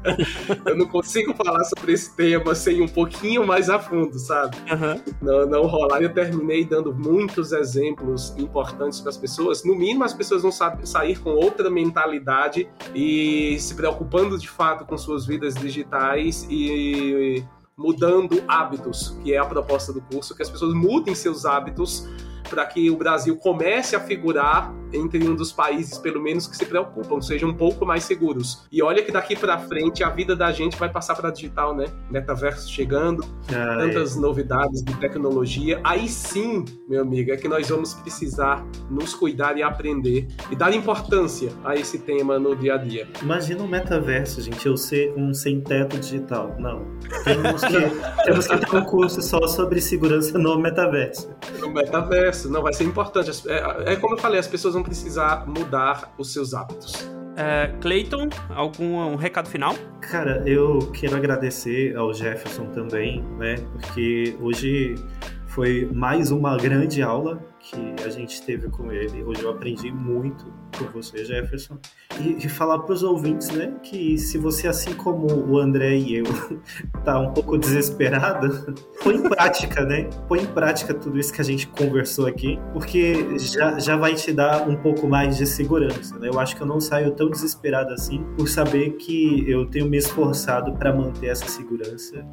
eu não consigo falar sobre esse tema sem um pouquinho mais a fundo, sabe? Uhum. Não, não rolar. Eu terminei dando muitos exemplos importantes para as pessoas. No mínimo, as pessoas vão sair com outra mentalidade e se preocupando de fato com suas vidas digitais e mudando hábitos, que é a proposta do curso, que as pessoas mudem seus hábitos para que o Brasil comece a figurar entre um dos países, pelo menos, que se preocupam, sejam um pouco mais seguros. E olha que daqui para frente a vida da gente vai passar para digital, né? Metaverso chegando, ah, tantas é. novidades de tecnologia. Aí sim, meu amigo, é que nós vamos precisar nos cuidar e aprender e dar importância a esse tema no dia a dia. Imagina um metaverso, gente, eu ser um sem teto digital. Não. Temos que, temos que ter um curso só sobre segurança no metaverso. No metaverso, não, vai ser importante. É, é como eu falei, as pessoas vão precisar mudar os seus hábitos. É, Clayton, algum um recado final? Cara, eu quero agradecer ao Jefferson também, né? Porque hoje foi mais uma grande aula que a gente teve com ele. Hoje eu aprendi muito com você, Jefferson. E, e falar para os ouvintes, né, que se você, assim como o André e eu, tá um pouco desesperado, põe em prática, né? Põe em prática tudo isso que a gente conversou aqui, porque já, já vai te dar um pouco mais de segurança, né? Eu acho que eu não saio tão desesperado assim por saber que eu tenho me esforçado para manter essa segurança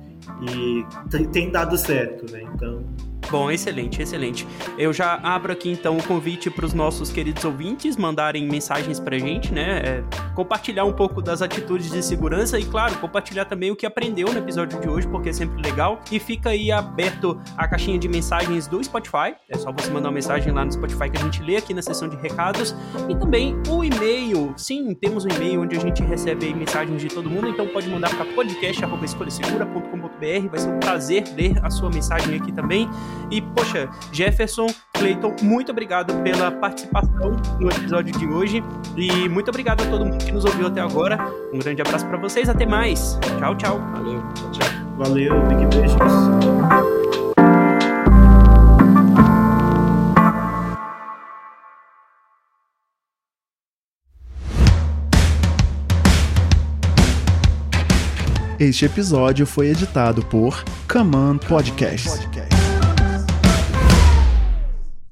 e tem dado certo, né? Então, Bom, excelente, excelente. Eu já abro aqui então o convite para os nossos queridos ouvintes mandarem mensagens para a gente, né? É, compartilhar um pouco das atitudes de segurança e, claro, compartilhar também o que aprendeu no episódio de hoje, porque é sempre legal. E fica aí aberto a caixinha de mensagens do Spotify. É só você mandar uma mensagem lá no Spotify que a gente lê aqui na seção de recados. E também o e-mail. Sim, temos um e-mail onde a gente recebe mensagens de todo mundo, então pode mandar para podcast.escolhasegura.com.br Vai ser um prazer ler a sua mensagem aqui também. E, poxa, Jefferson, Cleiton, muito obrigado pela participação no episódio de hoje. E muito obrigado a todo mundo que nos ouviu até agora. Um grande abraço para vocês. Até mais. Tchau, tchau. Valeu. Tchau, tchau. Valeu, big beijos. Este episódio foi editado por Command Podcast.